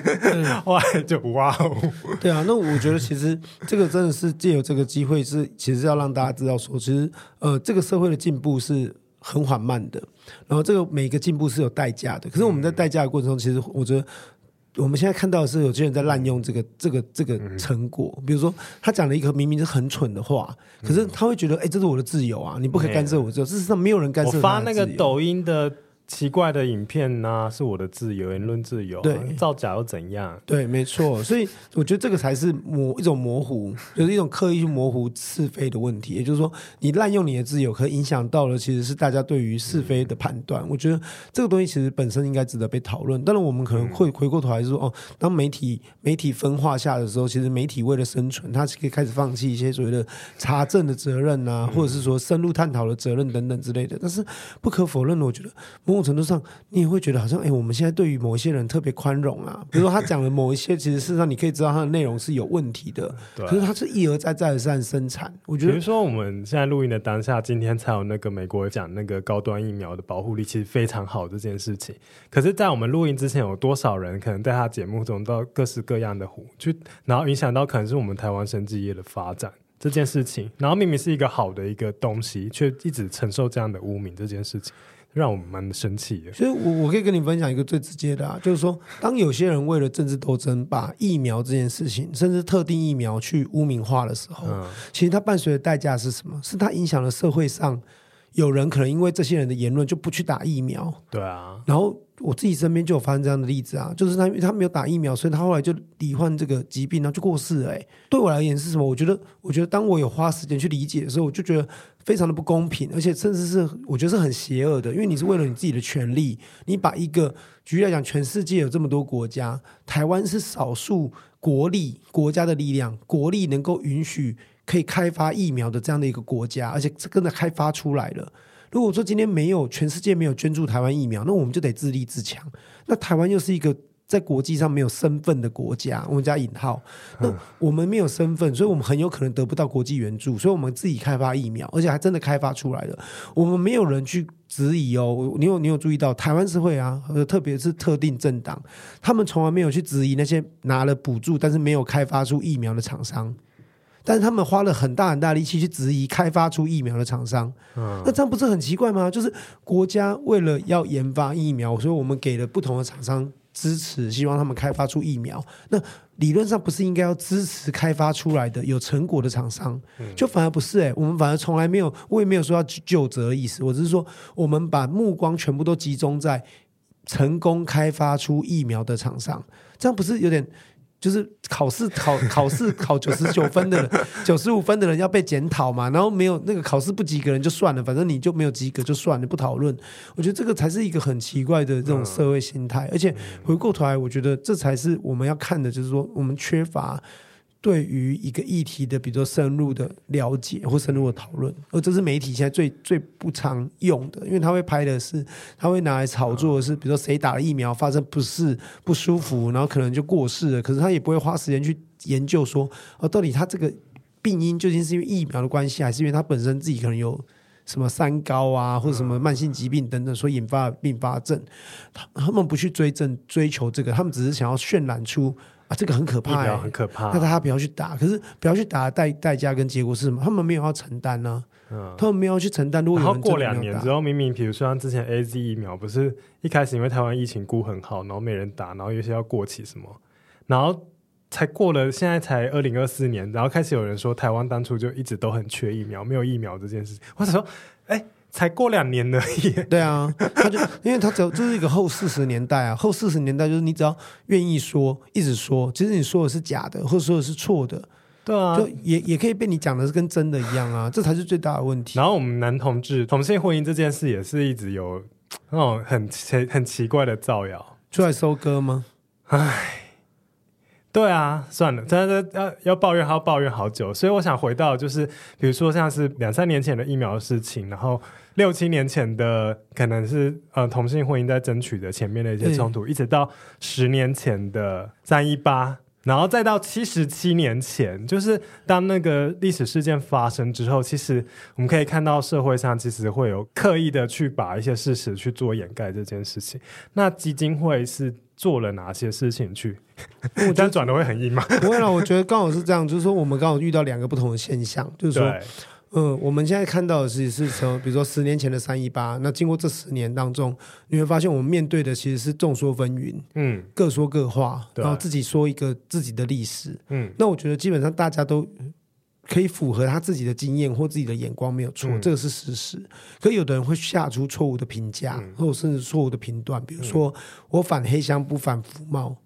B: (laughs) 后来就哇哦，
A: 对啊，那我觉得其实这个真的是借由这个机会是，是其实要让大家知道说，其实呃，这个社会的进步是很缓慢的，然后这个每一个进步是有代价的。可是我们在代价的过程中，其实我觉得。我们现在看到的是有些人在滥用这个这个这个成果，嗯、比如说他讲了一个明明是很蠢的话，嗯、可是他会觉得，哎，这是我的自由啊，你不可以干涉我自由。事实上，没有人干涉。我
B: 发那个抖音的。奇怪的影片呢、啊，是我的自由，言论自由、啊。
A: 对，
B: 造假又怎样？
A: 对，没错。所以我觉得这个才是模一种模糊，就是一种刻意去模糊是非的问题。也就是说，你滥用你的自由，可影响到了其实是大家对于是非的判断。嗯、我觉得这个东西其实本身应该值得被讨论。当然，我们可能会回过头来说，哦，当媒体媒体分化下的时候，其实媒体为了生存，它是可以开始放弃一些所谓的查证的责任啊，或者是说深入探讨的责任等等之类的。但是不可否认的，我觉得程度上，你也会觉得好像，哎、欸，我们现在对于某一些人特别宽容啊。(laughs) 比如说，他讲的某一些，其实事实上你可以知道他的内容是有问题的。对。可是他是一而再、再而三生产。我觉得，
B: 比如说我们现在录音的当下，今天才有那个美国讲那个高端疫苗的保护力其实非常好这件事情。可是，在我们录音之前，有多少人可能在他节目中到各式各样的唬，去然后影响到可能是我们台湾生技业的发展这件事情。然后明明是一个好的一个东西，却一直承受这样的污名这件事情。让我蛮生气的，
A: 所以我我可以跟你分享一个最直接的啊，就是说，当有些人为了政治斗争，把疫苗这件事情，甚至特定疫苗去污名化的时候，嗯，其实它伴随的代价是什么？是它影响了社会上有人可能因为这些人的言论就不去打疫苗，
B: 对啊，
A: 然后。我自己身边就有发生这样的例子啊，就是他因为他没有打疫苗，所以他后来就罹患这个疾病，然后就过世了。哎，对我而言是什么？我觉得，我觉得当我有花时间去理解的时候，我就觉得非常的不公平，而且甚至是我觉得是很邪恶的，因为你是为了你自己的权利，你把一个举例来讲，全世界有这么多国家，台湾是少数国力国家的力量，国力能够允许可以开发疫苗的这样的一个国家，而且真的开发出来了。如果说今天没有全世界没有捐助台湾疫苗，那我们就得自立自强。那台湾又是一个在国际上没有身份的国家，我们加引号。那我们没有身份，所以我们很有可能得不到国际援助，所以我们自己开发疫苗，而且还真的开发出来了。我们没有人去质疑哦。你有你有注意到台湾社会啊，特别是特定政党，他们从来没有去质疑那些拿了补助但是没有开发出疫苗的厂商。但是他们花了很大很大力气去质疑开发出疫苗的厂商，嗯，那这样不是很奇怪吗？就是国家为了要研发疫苗，所以我们给了不同的厂商支持，希望他们开发出疫苗。那理论上不是应该要支持开发出来的有成果的厂商？就反而不是哎、欸，我们反而从来没有，我也没有说要去究责的意思，我只是说我们把目光全部都集中在。成功开发出疫苗的厂商，这样不是有点？就是考试考 (laughs) 考试考九十九分的人，(laughs) 九十五分的人要被检讨嘛，然后没有那个考试不及格人就算了，反正你就没有及格就算了，不讨论。我觉得这个才是一个很奇怪的这种社会心态，而且回过头来，我觉得这才是我们要看的，就是说我们缺乏。对于一个议题的，比如说深入的了解或深入的讨论，而这是媒体现在最最不常用的，因为他会拍的是，他会拿来炒作的是，比如说谁打了疫苗发生不适不舒服，然后可能就过世了，可是他也不会花时间去研究说，哦，到底他这个病因究竟是因为疫苗的关系，还是因为他本身自己可能有什么三高啊，或者什么慢性疾病等等所引发的并发症，他们不去追证追求这个，他们只是想要渲染出。啊，这个很可怕，欸，
B: 很可怕。
A: 那大家不要去打，可是不要去打的代代价跟结果是什么？他们没有要承担呢，啊，嗯，他们没有去承担。如果有人
B: 过两年之后，明明比如说像之前 AZ 疫苗，不是一开始因为台湾疫情估很好，然后没人打，然后有些要过期什么，然后才过了，现在才二零二四年，然后开始有人说台湾当初就一直都很缺疫苗，没有疫苗这件事情，或者说，哎。才过两年而已。
A: 对啊，他就因为他只有就是一个后四十年代啊，(laughs) 后四十年代就是你只要愿意说，一直说，其实你说的是假的，或者说的是错的，
B: 对啊，
A: 就也也可以被你讲的是跟真的一样啊，这才是最大的问题。
B: 然后我们男同志同性婚姻这件事也是一直有那种很奇很奇怪的造谣
A: 出来收割吗？
B: 唉。对啊，算了，真的要要抱怨，还要抱怨好久。所以我想回到，就是比如说像是两三年前的疫苗的事情，然后六七年前的可能是呃同性婚姻在争取的前面的一些冲突，一直到十年前的三一八，然后再到七十七年前，就是当那个历史事件发生之后，其实我们可以看到社会上其实会有刻意的去把一些事实去做掩盖这件事情。那基金会是。做了哪些事情去？我这样转的会很硬吗？
A: 不会啦，我觉得刚好是这样，就是说我们刚好遇到两个不同的现象，就是说，嗯，我们现在看到的是是从比如说十年前的三一八，那经过这十年当中，你会发现我们面对的其实是众说纷纭，嗯，各说各话，然后自己说一个自己的历史，嗯，那我觉得基本上大家都。可以符合他自己的经验或自己的眼光没有错，嗯、这个是事实。可有的人会下出错误的评价，嗯、或者甚至错误的评断，比如说、嗯、我反黑箱不反服贸，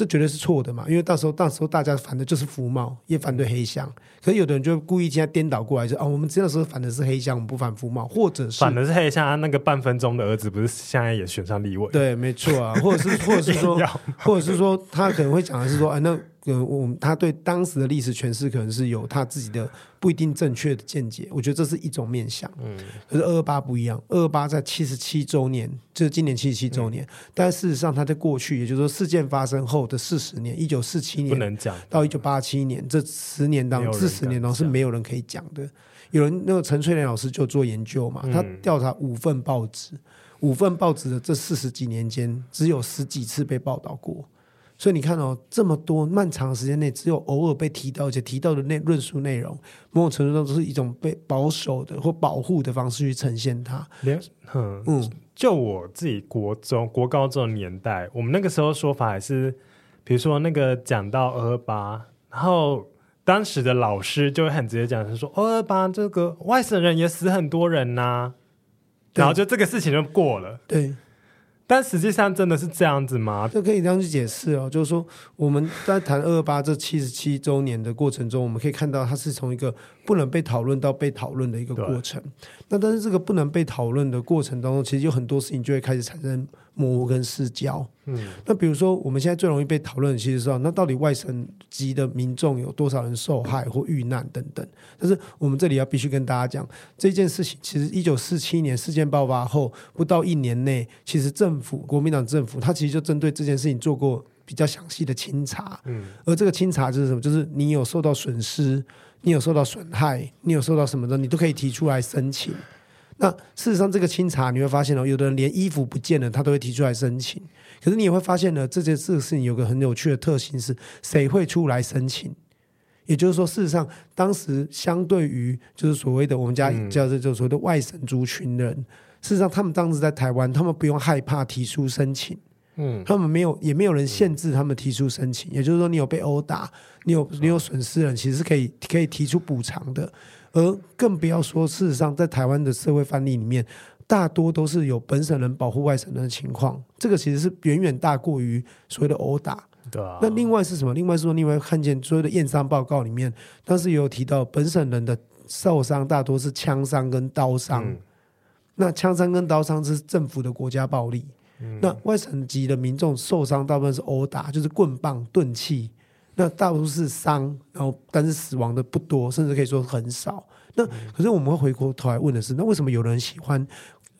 A: 这绝对是错的嘛。因为到时候到时候大家反的就是福茂，也反对黑箱。可是有的人就故意现在颠倒过来，就哦，我们知道时候反的是黑箱，我们不反福茂，或者是
B: 反的是黑箱。他那个半分钟的儿子不是现在也选上立委？对，
A: 没错啊。或者是或者是说，(laughs) 或者是说他可能会讲的是说，哎，那。嗯，我们他对当时的历史诠释可能是有他自己的不一定正确的见解，我觉得这是一种面向。嗯，可是二二八不一样，二二八在七十七周年，就是今年七十七周年，嗯、但事实上他在过去，也就是说事件发生后的四十年，一九四七年不能讲到一九八七年这十年当中，这十年当中是没有人可以讲的。有人那个陈翠莲老师就做研究嘛，他调查五份报纸，五份报纸的这四十几年间，只有十几次被报道过。所以你看哦，这么多漫长时间内，只有偶尔被提到，而且提到的内论述内容，某种程度上都是一种被保守的或保护的方式去呈现它。连，
B: 嗯，嗯，就我自己国中、国高中的年代，我们那个时候说法还是，比如说那个讲到二二八，然后当时的老师就会很直接讲，他说二二八这个外省人也死很多人呐、啊，然后就这个事情就过了。
A: 对。
B: 但实际上真的是这样子吗？
A: 这可以这样去解释哦，就是说我们在谈二二八这七十七周年的过程中，我们可以看到它是从一个不能被讨论到被讨论的一个过程。那但是这个不能被讨论的过程当中，其实有很多事情就会开始产生模糊跟失焦。嗯，那比如说我们现在最容易被讨论的，其实是那到底外省籍的民众有多少人受害或遇难等等。但是我们这里要必须跟大家讲，这件事情其实一九四七年事件爆发后不到一年内，其实政府国民党政府他其实就针对这件事情做过比较详细的清查。嗯，而这个清查就是什么？就是你有受到损失，你有受到损害，你有受到什么的，你都可以提出来申请。那事实上，这个清查你会发现哦，有的人连衣服不见了，他都会提出来申请。可是你也会发现呢，这件事情有个很有趣的特性是，谁会出来申请？也就是说，事实上，当时相对于就是所谓的我们家叫做就所谓的外省族群人，嗯、事实上，他们当时在台湾，他们不用害怕提出申请。嗯，他们没有，也没有人限制他们提出申请。也就是说，你有被殴打，你有你有损失人，其实是可以可以提出补偿的。而更不要说，事实上，在台湾的社会范例里面，大多都是有本省人保护外省人的情况，这个其实是远远大过于所谓的殴打。
B: 对啊。
A: 那另外是什么？另外是说，另外看见所有的验伤报告里面，当时也有提到本省人的受伤大多是枪伤跟刀伤。嗯、那枪伤跟刀伤是政府的国家暴力。嗯、那外省籍的民众受伤大部分是殴打，就是棍棒、钝器。那大多数是伤，然后但是死亡的不多，甚至可以说很少。那可是我们会回过头来问的是，那为什么有人喜欢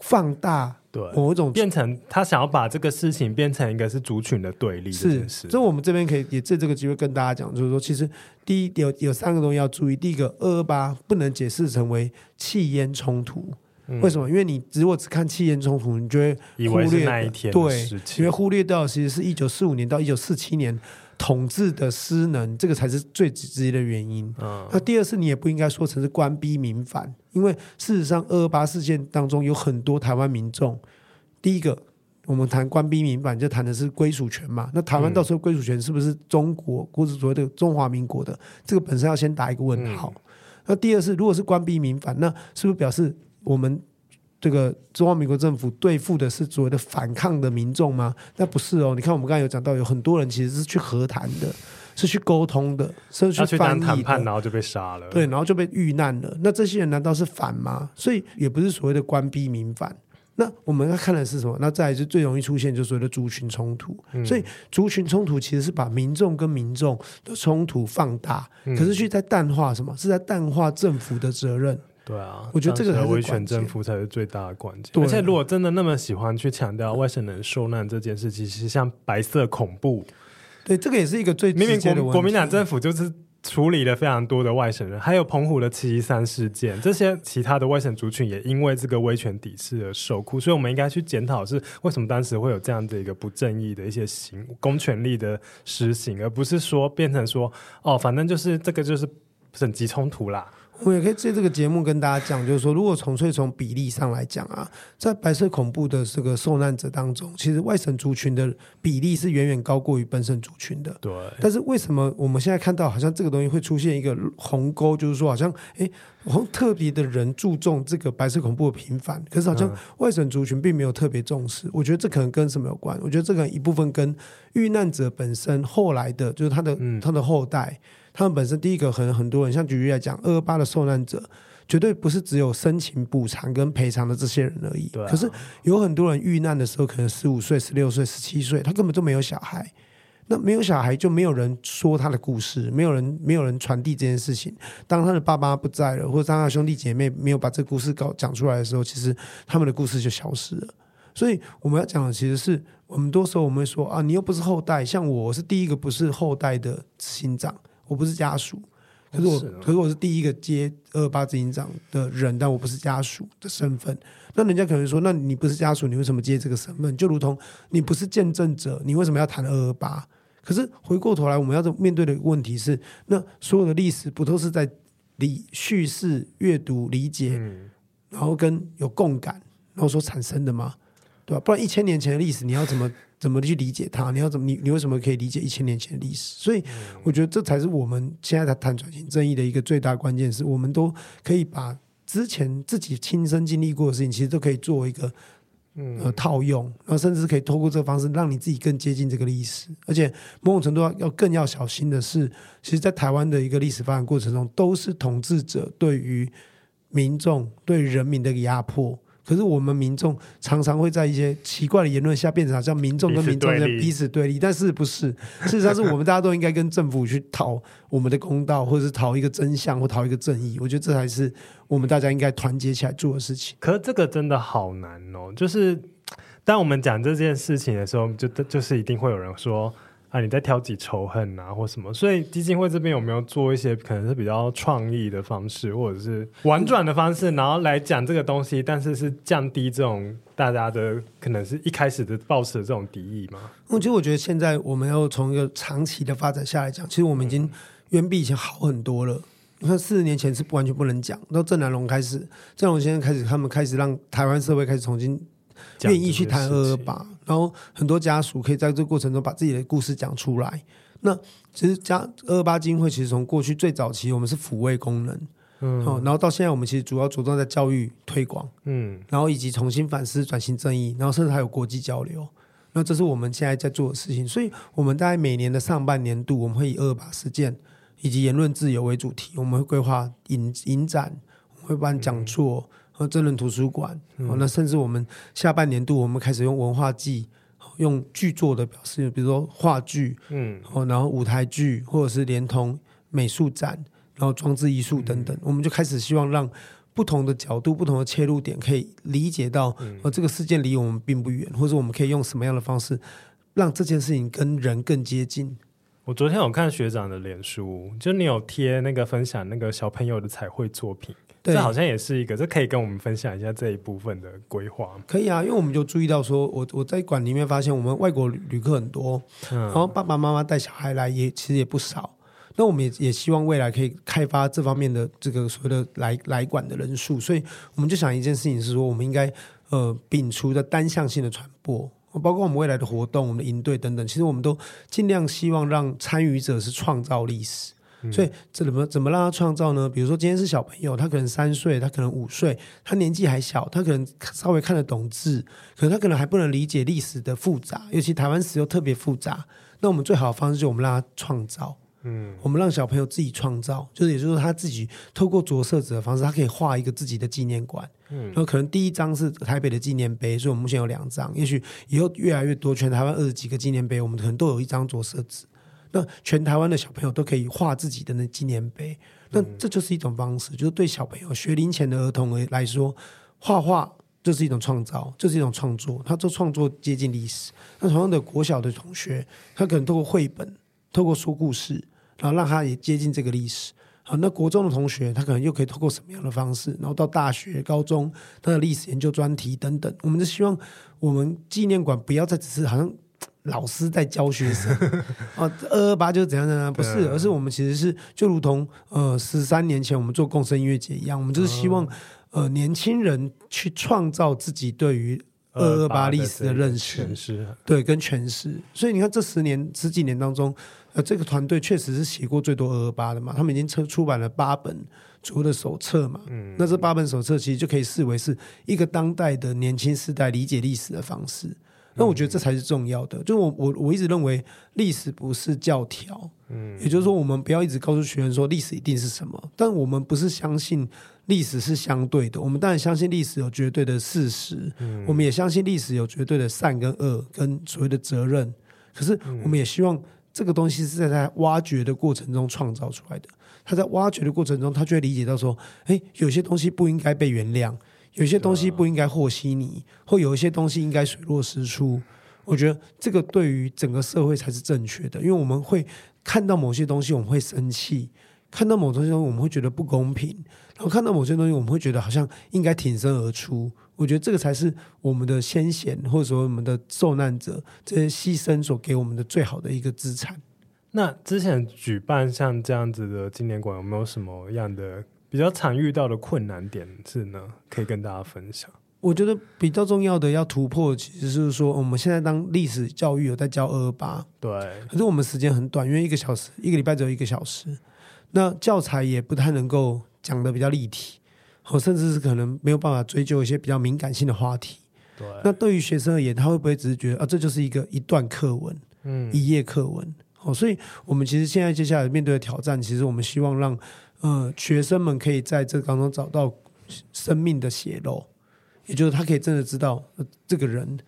A: 放大对某一种
B: 变成他想要把这个事情变成一个是族群的对立？
A: 是，所以我们这边可以也借这个机会跟大家讲，就是说，其实第一有有三个东西要注意。第一个，二二八不能解释成为气烟冲突，嗯、为什么？因为你如果只看气焰冲突，你就会忽略
B: 那一天
A: 对，因为忽略掉其实是一九四五年到一九四七年。统治的失能，这个才是最直接的原因。嗯，那第二是，你也不应该说成是官逼民反，因为事实上，二二八事件当中有很多台湾民众。第一个，我们谈官逼民反，就谈的是归属权嘛。那台湾到时候归属权是不是中国或者所谓的中华民国的？这个本身要先打一个问号。嗯、那第二是，如果是官逼民反，那是不是表示我们？这个中华民国政府对付的是所谓的反抗的民众吗？那不是哦。你看，我们刚才有讲到，有很多人其实是去和谈的，是去沟通的，是去翻译，
B: 谈判，然后就被杀了。
A: 对，然后就被遇难了。那这些人难道是反吗？所以也不是所谓的官逼民反。那我们要看的是什么？那再来就最容易出现就是所谓的族群冲突。嗯、所以族群冲突其实是把民众跟民众的冲突放大，嗯、可是去在淡化什么？是在淡化政府的责任。
B: 对啊，
A: 我觉得这个才是
B: 威权政府才是最大的关键。而且，如果真的那么喜欢去强调外省人受难这件事，其实像白色恐怖，
A: 对，这个也是一个最明明
B: 国国民党政府就是处理了非常多的外省人，还有澎湖的七一三事件，这些其他的外省族群也因为这个威权抵制而受苦。所以，我们应该去检讨是为什么当时会有这样的一个不正义的一些行公权力的实行，而不是说变成说哦，反正就是这个就是省级冲突啦。
A: 我也可以借这个节目跟大家讲，就是说，如果纯粹从比例上来讲啊，在白色恐怖的这个受难者当中，其实外省族群的比例是远远高过于本省族群的。
B: 对。
A: 但是为什么我们现在看到好像这个东西会出现一个鸿沟，就是说好像哎，好像特别的人注重这个白色恐怖的平反，可是好像外省族群并没有特别重视。我觉得这可能跟什么有关？我觉得这个一部分跟遇难者本身后来的，就是他的、嗯、他的后代。他们本身第一个很很多人，像举例来讲，二二八的受难者绝对不是只有申请补偿跟赔偿的这些人而已。对啊。可是有很多人遇难的时候，可能十五岁、十六岁、十七岁，他根本就没有小孩。那没有小孩，就没有人说他的故事，没有人没有人传递这件事情。当他的爸妈不在了，或者当他的兄弟姐妹没有把这个故事搞讲出来的时候，其实他们的故事就消失了。所以我们要讲的，其实是我们多时候我们会说啊，你又不是后代，像我是第一个不是后代的执行长。我不是家属，可是我，可是我是第一个接二二八执行长的人，但我不是家属的身份。那人家可能说，那你不是家属，你为什么接这个身份？就如同你不是见证者，你为什么要谈二二八？可是回过头来，我们要面对的问题是，那所有的历史不都是在理叙事、阅读、理解，嗯、然后跟有共感，然后所产生的吗？对吧？不然一千年前的历史，你要怎么？怎么去理解它？你要怎么？你你为什么可以理解一千年前的历史？所以我觉得这才是我们现在在谈转型正义的一个最大关键，是我们都可以把之前自己亲身经历过的事情，其实都可以做一个呃套用，然后甚至可以透过这个方式，让你自己更接近这个历史。而且某种程度要要更要小心的是，其实，在台湾的一个历史发展过程中，都是统治者对于民众、对人民的压迫。可是我们民众常常会在一些奇怪的言论下变成好像民众跟民众在彼此对立，但是不是？事实上是我们大家都应该跟政府去讨我们的公道，或者是讨一个真相，或讨一个正义。我觉得这才是我们大家应该团结起来做的事情。
B: 可是这个真的好难哦，就是当我们讲这件事情的时候，就就是一定会有人说。啊，你在挑起仇恨啊，或什么？所以基金会这边有没有做一些可能是比较创意的方式，或者是婉转的方式，然后来讲这个东西，但是是降低这种大家的可能是一开始的抱持的这种敌意吗？
A: 我其实我觉得现在我们要从一个长期的发展下来讲，其实我们已经远比以前好很多了。你看四十年前是不完全不能讲，到郑南榕开始，郑南榕先生开始，他们开始让台湾社会开始重新。愿意去谈二二八，然后很多家属可以在这个过程中把自己的故事讲出来。那其实家二二八基金会其实从过去最早期，我们是抚慰功能。嗯，然后到现在我们其实主要着重在教育推广，
B: 嗯，
A: 然后以及重新反思转型正义，然后甚至还有国际交流。那这是我们现在在做的事情，所以我们大概每年的上半年度，我们会以二二八事件以及言论自由为主题，我们会规划影影展，我们会办讲座和真人图书馆。哦、那甚至我们下半年度，我们开始用文化季，用剧作的表示，比如说话剧，嗯，然后舞台剧，或者是连同美术展，然后装置艺术等等，嗯、我们就开始希望让。不同的角度、不同的切入点，可以理解到，呃，这个事件离我们并不远，或者我们可以用什么样的方式，让这件事情跟人更接近。
B: 我昨天有看学长的脸书，就你有贴那个分享那个小朋友的彩绘作品，对，这好像也是一个，这可以跟我们分享一下这一部分的规划。
A: 可以啊，因为我们就注意到说，我我在馆里面发现，我们外国旅旅客很多，嗯，然后爸爸妈妈带小孩来也其实也不少。那我们也也希望未来可以开发这方面的这个所谓的来来馆的人数，所以我们就想一件事情是说，我们应该呃摒除的单向性的传播，包括我们未来的活动、我们的营队等等，其实我们都尽量希望让参与者是创造历史。嗯、所以这怎么怎么让他创造呢？比如说今天是小朋友，他可能三岁，他可能五岁，他年纪还小，他可能稍微看得懂字，可能他可能还不能理解历史的复杂，尤其台湾史又特别复杂。那我们最好的方式就是我们让他创造。嗯，我们让小朋友自己创造，就是也就是说他自己透过着色纸的方式，他可以画一个自己的纪念馆。嗯，然后可能第一张是台北的纪念碑，所以我们目前有两张，也许以后越来越多，全台湾二十几个纪念碑，我们可能都有一张着色纸。那全台湾的小朋友都可以画自己的那纪念碑，那这就是一种方式，就是对小朋友学龄前的儿童来说，画画就是一种创造，就是一种创作，他做创作接近历史。那同样的国小的同学，他可能透过绘本。透过说故事，然后让他也接近这个历史。好，那国中的同学，他可能又可以透过什么样的方式？然后到大学、高中，他的历史研究专题等等，我们就希望我们纪念馆不要再只是好像老师在教学生啊，(laughs) 二二八就是怎样怎样，不是，而是我们其实是就如同呃十三年前我们做共生音乐节一样，我们就是希望呃年轻人去创造自己对于。二二八历史的认识，对，跟诠释。所以你看，这十年十几年当中，呃，这个团队确实是写过最多二二八的嘛。他们已经出出版了八本左右的手册嘛。嗯，那这八本手册其实就可以视为是一个当代的年轻世代理解历史的方式。那我觉得这才是重要的。就我我我一直认为历史不是教条，嗯，也就是说，我们不要一直告诉学员说历史一定是什么，但我们不是相信。历史是相对的，我们当然相信历史有绝对的事实，嗯、我们也相信历史有绝对的善跟恶跟所谓的责任。可是，我们也希望这个东西是在在挖掘的过程中创造出来的。他在挖掘的过程中，他就会理解到说，诶，有些东西不应该被原谅，有些东西不应该和稀泥，或有一些东西应该水落石出。我觉得这个对于整个社会才是正确的，因为我们会看到某些东西，我们会生气。看到某些东西，我们会觉得不公平；然后看到某些东西，我们会觉得好像应该挺身而出。我觉得这个才是我们的先贤，或者说我们的受难者这些牺牲所给我们的最好的一个资产。
B: 那之前举办像这样子的纪念馆，有没有什么样的比较常遇到的困难点是呢？可以跟大家分享。
A: 我觉得比较重要的要突破，其实是说我们现在当历史教育有在教二二八，
B: 对，
A: 可是我们时间很短，因为一个小时，一个礼拜只有一个小时。那教材也不太能够讲的比较立体，或甚至是可能没有办法追究一些比较敏感性的话题。
B: 对，
A: 那对于学生而言，他会不会只是觉得啊，这就是一个一段课文，嗯，一页课文？哦，所以我们其实现在接下来面对的挑战，其实我们希望让呃学生们可以在这当中找到生命的血肉，也就是他可以真的知道这个人、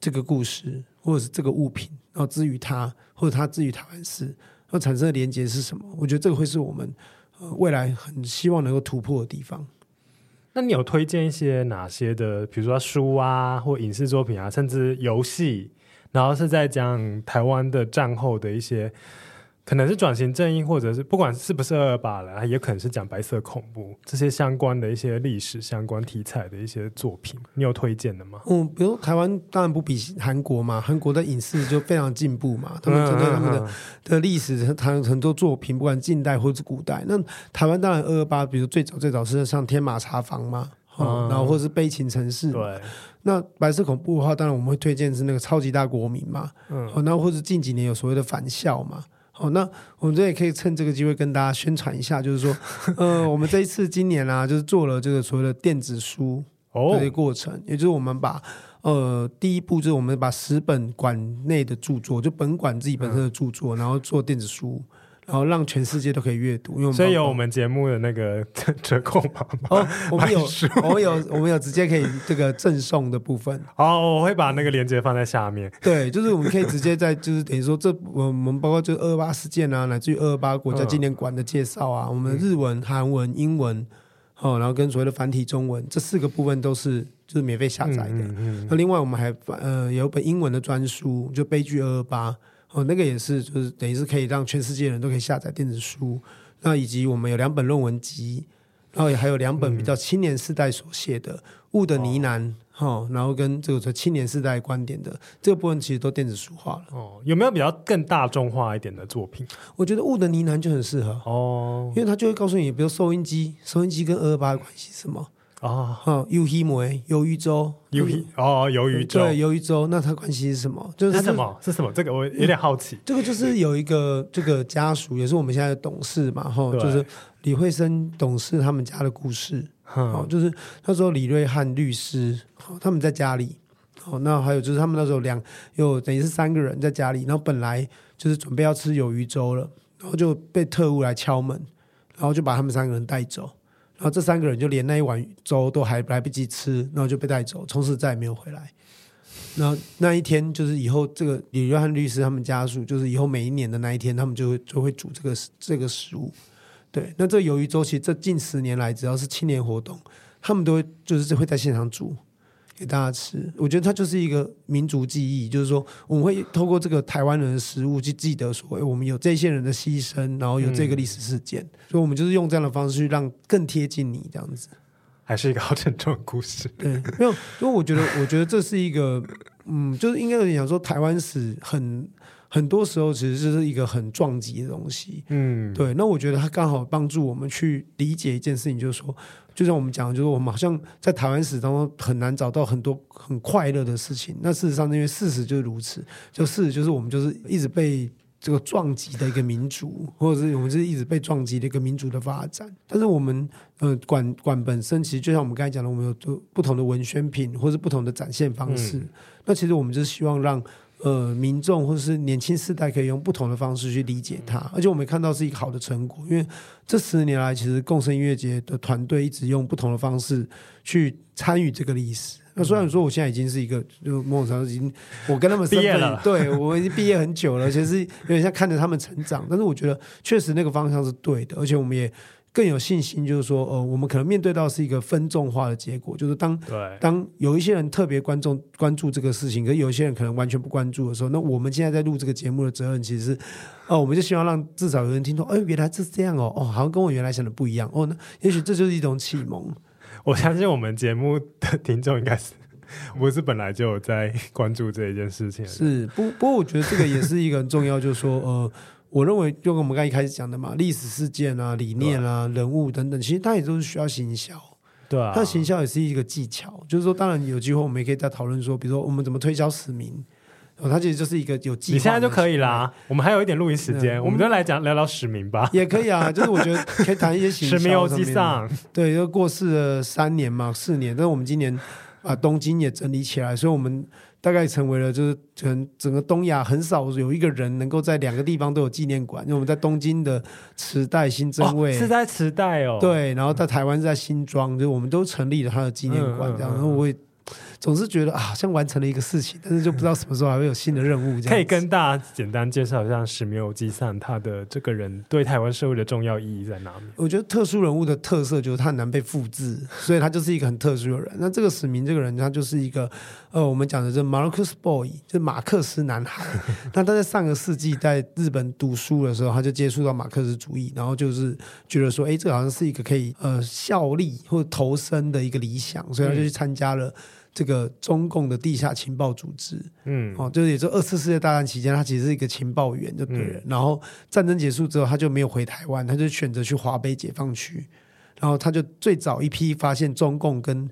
A: 这个故事，或者是这个物品，然后至于他，或者他至于台湾史。要产生的连接是什么？我觉得这个会是我们未来很希望能够突破的地方。
B: 那你有推荐一些哪些的，比如说书啊，或影视作品啊，甚至游戏，然后是在讲台湾的战后的一些。可能是转型正义，或者是不管是不是二二八了，也可能是讲白色恐怖这些相关的一些历史相关题材的一些作品，你有推荐的吗？
A: 嗯，比如台湾当然不比韩国嘛，韩国的影视就非常进步嘛，他们针对他们的的历史，谈很多作品，不管近代或者是古代。那台湾当然二二八，比如最早最早是像天马茶房嘛，嗯，然后或者是悲情城市。
B: 对。
A: 那白色恐怖的话，当然我们会推荐是那个超级大国民嘛，嗯，然后或者近几年有所谓的返校嘛。好，那我们这也可以趁这个机会跟大家宣传一下，就是说，(laughs) 呃，我们这一次今年啊，就是做了这个所谓的电子书这个过程，也就是我们把呃第一步就是我们把十本馆内的著作，就本馆自己本身的著作，然后做电子书。然后让全世界都可以阅读，因为
B: 所以有我们节目的那个 (laughs) 折扣码吗？
A: 哦，我们 (laughs) 有，我们有，我们有直接可以这个赠送的部分。
B: 哦，我会把那个链接放在下面。(laughs)
A: 对，就是我们可以直接在，就是等于说，这我们包括就二二八事件啊，乃至于二二八国家纪念馆的介绍啊，嗯、我们日文、韩文、英文，哦，然后跟所谓的繁体中文这四个部分都是就是免费下载的。那、嗯嗯嗯、另外我们还呃有本英文的专书，就悲剧二二八。哦，那个也是，就是等于是可以让全世界人都可以下载电子书。那以及我们有两本论文集，然后也还有两本比较青年世代所写的《雾的呢喃》哈、哦，然后跟这个青年世代观点的这个部分，其实都电子书化了。
B: 哦，有没有比较更大众化一点的作品？
A: 我觉得《雾的呢喃》就很适合哦，因为它就会告诉你，比如收音机，收音机跟二二八的关系是什么？哦，哈，鱿鱼梅，鱿鱼粥，
B: 鱿鱼哦，鱿鱼粥，
A: 对，鱿鱼粥，那它关系是什么？就是
B: 什么？是什么？这个我有点好奇。
A: 这个就是有一个这个家属，也是我们现在的董事嘛，哈，就是李慧生董事他们家的故事。哦，就是那时候李瑞汉律师，哦他们在家里，哦，那还有就是他们那时候两有等于是三个人在家里，然后本来就是准备要吃鱿鱼粥了，然后就被特务来敲门，然后就把他们三个人带走。然后这三个人就连那一碗粥都还来不及吃，然后就被带走，从此再也没有回来。那那一天就是以后这个李约翰律师他们家属，就是以后每一年的那一天，他们就会就会煮这个这个食物。对，那这鱿鱼粥其实这近十年来，只要是青年活动，他们都会就是会在现场煮。给大家吃，我觉得它就是一个民族记忆，就是说我们会透过这个台湾人的食物去记得说，哎，我们有这些人的牺牲，然后有这个历史事件，嗯、所以我们就是用这样的方式去让更贴近你这样子。
B: 还是一个好沉重的故事。
A: 对，没有，因为我觉得，我觉得这是一个，嗯，就是应该有点讲说，台湾史很很多时候其实就是一个很撞击的东西。嗯，对。那我觉得它刚好帮助我们去理解一件事情，就是说。就像我们讲的，就是我们好像在台湾史当中很难找到很多很快乐的事情。那事实上，因为事实就是如此，就事实就是我们就是一直被这个撞击的一个民族，或者是我们是一直被撞击的一个民族的发展。但是我们呃馆馆本身其实就像我们刚才讲的，我们有不同的文宣品，或是不同的展现方式。嗯、那其实我们就是希望让。呃，民众或者是年轻世代可以用不同的方式去理解它，而且我们看到是一个好的成果。因为这十年来，其实共生音乐节的团队一直用不同的方式去参与这个历史。那虽然说我现在已经是一个，就某种程度已经我跟他们 (laughs) 毕业了，对我已经毕业很久了，而且是有点像看着他们成长。但是我觉得确实那个方向是对的，而且我们也。更有信心，就是说，呃，我们可能面对到是一个分众化的结果，就是当对当有一些人特别关注关注这个事情，可是有一些人可能完全不关注的时候，那我们现在在录这个节目的责任，其实是，哦，我们就希望让至少有人听到，哎，原来是这样哦，哦，好像跟我原来想的不一样，哦，那也许这就是一种启蒙。(laughs)
B: 我相信我们节目的听众应该是，(laughs) 不是本来就有在关注这一件事情，
A: 是不？不过我觉得这个也是一个很重要，就是说，呃。我认为，就跟我们刚一开始讲的嘛，历史事件啊、理念啊、人物等等，其实它也都是需要行销。对啊，它行销也是一个技巧。就是说，当然有机会我们也可以再讨论说，比如说我们怎么推销史明，哦，它其实就是一个有技巧。你
B: 现在就可以啦，我们还有一点录音时间，我们就来讲聊聊史明吧。
A: 也可以啊，就是我觉得可以谈一些行销。
B: 史明欧吉桑，
A: 对，就过世了三年嘛，四年，但是我们今年啊东京也整理起来，所以我们。大概成为了就是整整个东亚很少有一个人能够在两个地方都有纪念馆，因为我们在东京的池袋新真味、
B: 哦、是在池袋哦，
A: 对，然后在台湾是在新庄，就我们都成立了他的纪念馆这样，然后我也。总是觉得啊，好像完成了一个事情，但是就不知道什么时候还会有新的任务。
B: 可以跟大家简单介绍一下史密欧吉桑他的这个人对台湾社会的重要意义在哪里？
A: 我觉得特殊人物的特色就是他很难被复制，所以他就是一个很特殊的人。那这个史明这个人，他就是一个呃，我们讲的这 Marcus Boy，就是马克思男孩。(laughs) 那他在上个世纪在日本读书的时候，他就接触到马克思主义，然后就是觉得说，哎，这个好像是一个可以呃效力或者投身的一个理想，所以他就去参加了。这个中共的地下情报组织，嗯，哦，就是也就二次世界大战期间，他其实是一个情报员，就对了。嗯、然后战争结束之后，他就没有回台湾，他就选择去华北解放区。然后他就最早一批发现中共跟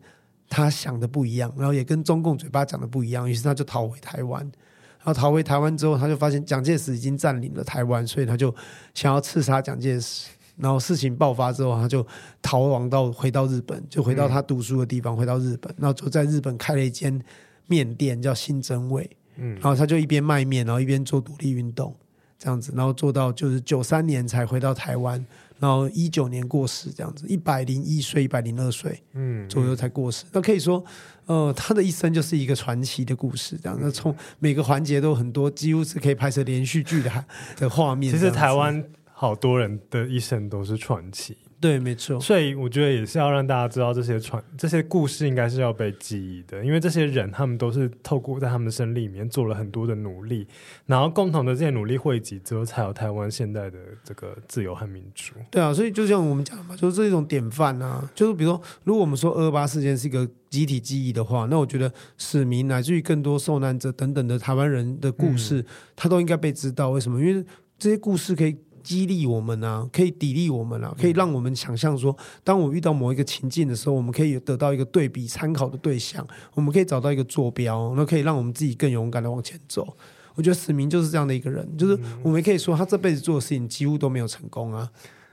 A: 他想的不一样，然后也跟中共嘴巴讲的不一样，于是他就逃回台湾。然后逃回台湾之后，他就发现蒋介石已经占领了台湾，所以他就想要刺杀蒋介石。然后事情爆发之后，他就逃亡到回到日本，就回到他读书的地方，嗯、回到日本，然后就在日本开了一间面店，叫新真味。嗯，然后他就一边卖面，然后一边做独立运动，这样子，然后做到就是九三年才回到台湾，然后一九年过世，这样子，一百零一岁、一百零二岁，嗯，左右才过世。嗯、那可以说，呃，他的一生就是一个传奇的故事，这样。那从每个环节都很多，几乎是可以拍成连续剧的的画面。
B: 其实台湾。好多人的一生都是传奇，
A: 对，没错。
B: 所以我觉得也是要让大家知道这些传这些故事应该是要被记忆的，因为这些人他们都是透过在他们的生里面做了很多的努力，然后共同的这些努力汇集之后，才有台湾现在的这个自由和民主。
A: 对啊，所以就像我们讲嘛，就是这一种典范啊，就是比如说，如果我们说二二八事件是一个集体记忆的话，那我觉得市民乃至于更多受难者等等的台湾人的故事，他、嗯、都应该被知道。为什么？因为这些故事可以。激励我们啊，可以砥砺我们啊，可以让我们想象说，当我遇到某一个情境的时候，我们可以得到一个对比参考的对象，我们可以找到一个坐标，那可以让我们自己更勇敢的往前走。我觉得史明就是这样的一个人，就是我们可以说他这辈子做的事情几乎都没有成功啊，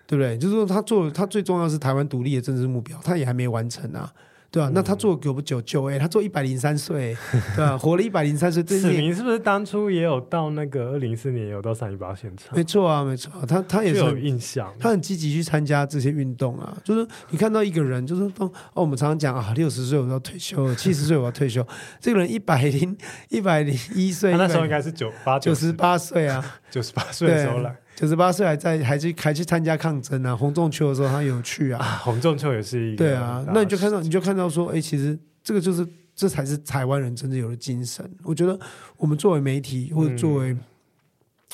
A: 对不对？就是说他做他最重要是台湾独立的政治目标，他也还没完成啊。对啊，那他做久不久久哎，他做一百零三岁，(laughs) 对啊，活了一百零三岁。
B: 史明是不是当初也有到那个二零一四年也有到三一八现场？
A: 没错啊，没错，他他也是
B: 有印象，
A: 他很积极去参加这些运动啊。就是你看到一个人，就是哦，我们常常讲啊，六十岁我要退休，(laughs) 七十岁我要退休。这个人一百零一百零一岁，
B: 他那时候应该是九八
A: 九十八岁啊，(laughs)
B: 九十八岁的时候来。
A: 九十八岁还在，还去还去参加抗争啊！洪仲秋的时候他有去啊，
B: 啊。洪仲秋也是一个。
A: 对啊，那你就看到，你就看到说，哎、欸，其实这个就是，这才是台湾人真正有的精神。我觉得我们作为媒体或者作为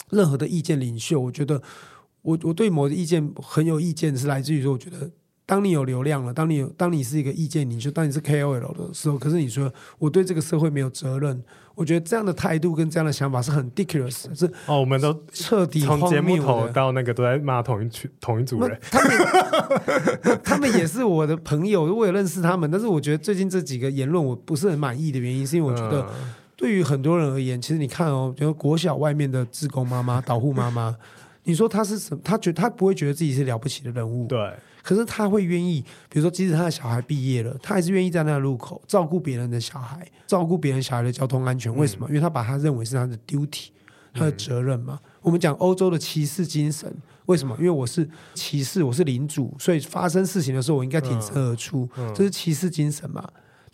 A: 任何的意见领袖，嗯、我觉得我我对某的意见很有意见，是来自于说，我觉得当你有流量了，当你有当你是一个意见领袖，当你是 KOL 的时候，可是你说我对这个社会没有责任。我觉得这样的态度跟这样的想法是很 ridiculous 的，是
B: 哦，我们都
A: 彻底从
B: 节目头到那个都在骂同一群同一组人，
A: 他们 (laughs) 他们也是我的朋友，我也认识他们，但是我觉得最近这几个言论我不是很满意的原因，是因为我觉得对于很多人而言，其实你看哦，比如国小外面的志工妈妈、导护妈妈，你说她是什么？她觉她不会觉得自己是了不起的人物，
B: 对。
A: 可是他会愿意，比如说，即使他的小孩毕业了，他还是愿意在那个路口照顾别人的小孩，照顾别人小孩的交通安全。为什么？因为他把他认为是他的 duty，他的责任嘛。我们讲欧洲的骑士精神，为什么？因为我是骑士，我是领主，所以发生事情的时候，我应该挺身而出，这是骑士精神嘛。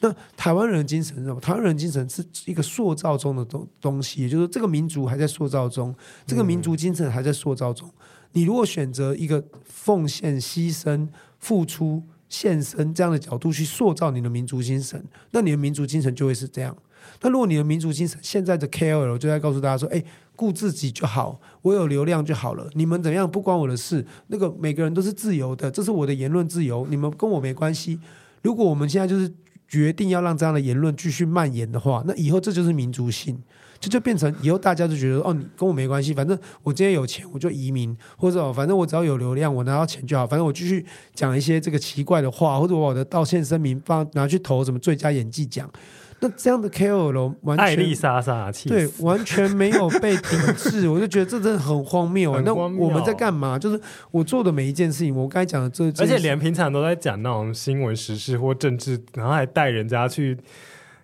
A: 那台湾人的精神是什么？台湾人的精神是一个塑造中的东东西，也就是这个民族还在塑造中，这个民族精神还在塑造中。你如果选择一个奉献、牺牲、付出、献身这样的角度去塑造你的民族精神，那你的民族精神就会是这样。那如果你的民族精神现在的 KOL 就在告诉大家说：“哎，顾自己就好，我有流量就好了，你们怎样不关我的事。那个每个人都是自由的，这是我的言论自由，你们跟我没关系。如果我们现在就是决定要让这样的言论继续蔓延的话，那以后这就是民族性。”就就变成以后大家就觉得哦，你跟我没关系，反正我今天有钱我就移民，或者反正我只要有流量，我拿到钱就好，反正我继续讲一些这个奇怪的话，或者我的道歉声明放拿去投什么最佳演技奖。(laughs) 那这样的 KOL 完全爱
B: 丽莎莎
A: 对，完全没有被抵制，我就觉得这真的很荒谬。
B: 很荒谬。
A: 那我们在干嘛？就是我做的每一件事情，我刚才讲的这，
B: 而且连平常都在讲那种新闻时事或政治，然后还带人家去。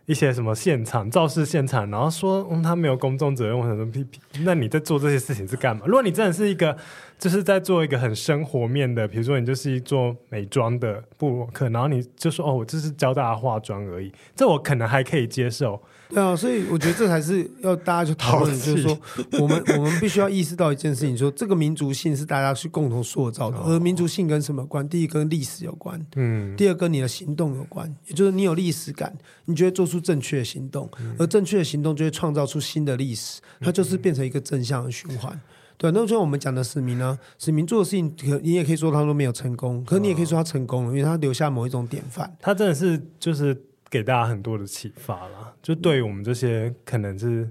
B: 一些什么现场肇事现场，然后说嗯，他没有公众责任，或者什么批评，那你在做这些事情是干嘛？如果你真的是一个，就是在做一个很生活面的，比如说你就是一做美妆的布洛克，然后你就说哦，我就是教大家化妆而已，这我可能还可以接受。
A: 对啊，所以我觉得这才是要大家去讨论，(laughs) 就是说，我们 (laughs) 我们必须要意识到一件事情，说这个民族性是大家去共同塑造的，而民族性跟什么关？第一跟历史有关，嗯，第二跟你的行动有关，也就是你有历史感，你就会做出正确的行动，而正确的行动就会创造出新的历史，它就是变成一个正向的循环。对，那就像我们讲的史明呢，史明做的事情，可你也可以说他都没有成功，可是你也可以说他成功了，因为他留下某一种典范，
B: 他真的是就是。给大家很多的启发啦，就对于我们这些可能是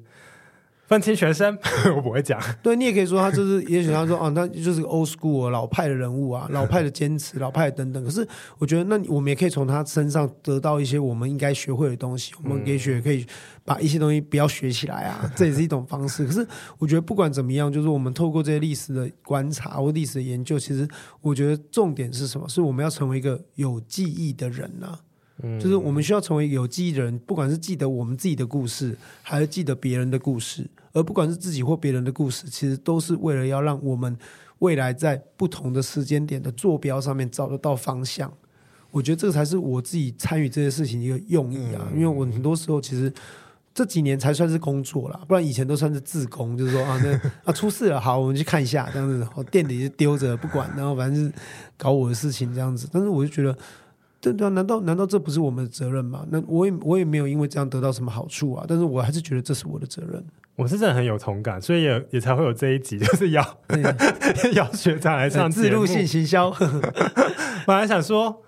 B: 愤青学生，(laughs) 我不会讲。
A: 对，你也可以说他就是，也许他说哦，(laughs) 那就是个 old school 老派的人物啊，(laughs) 老派的坚持，老派的等等。可是我觉得，那我们也可以从他身上得到一些我们应该学会的东西。我们也许也可以把一些东西不要学起来啊，这也是一种方式。可是我觉得不管怎么样，就是我们透过这些历史的观察或历史的研究，其实我觉得重点是什么？是我们要成为一个有记忆的人呢、啊？就是我们需要成为有记忆的人，不管是记得我们自己的故事，还是记得别人的故事，而不管是自己或别人的故事，其实都是为了要让我们未来在不同的时间点的坐标上面找得到方向。我觉得这个才是我自己参与这些事情的一个用意啊，因为我很多时候其实这几年才算是工作啦，不然以前都算是自工，就是说啊，那啊出事了，好，我们去看一下这样子，我店里就丢着不管，然后反正是搞我的事情这样子，但是我就觉得。对对啊，难道难道这不是我们的责任吗？那我也我也没有因为这样得到什么好处啊，但是我还是觉得这是我的责任。(laughs)
B: 我是真的很有同感，所以也也才会有这一集，就是要要 (laughs) 学长来上
A: 自录性行销。(laughs)
B: 本来想说，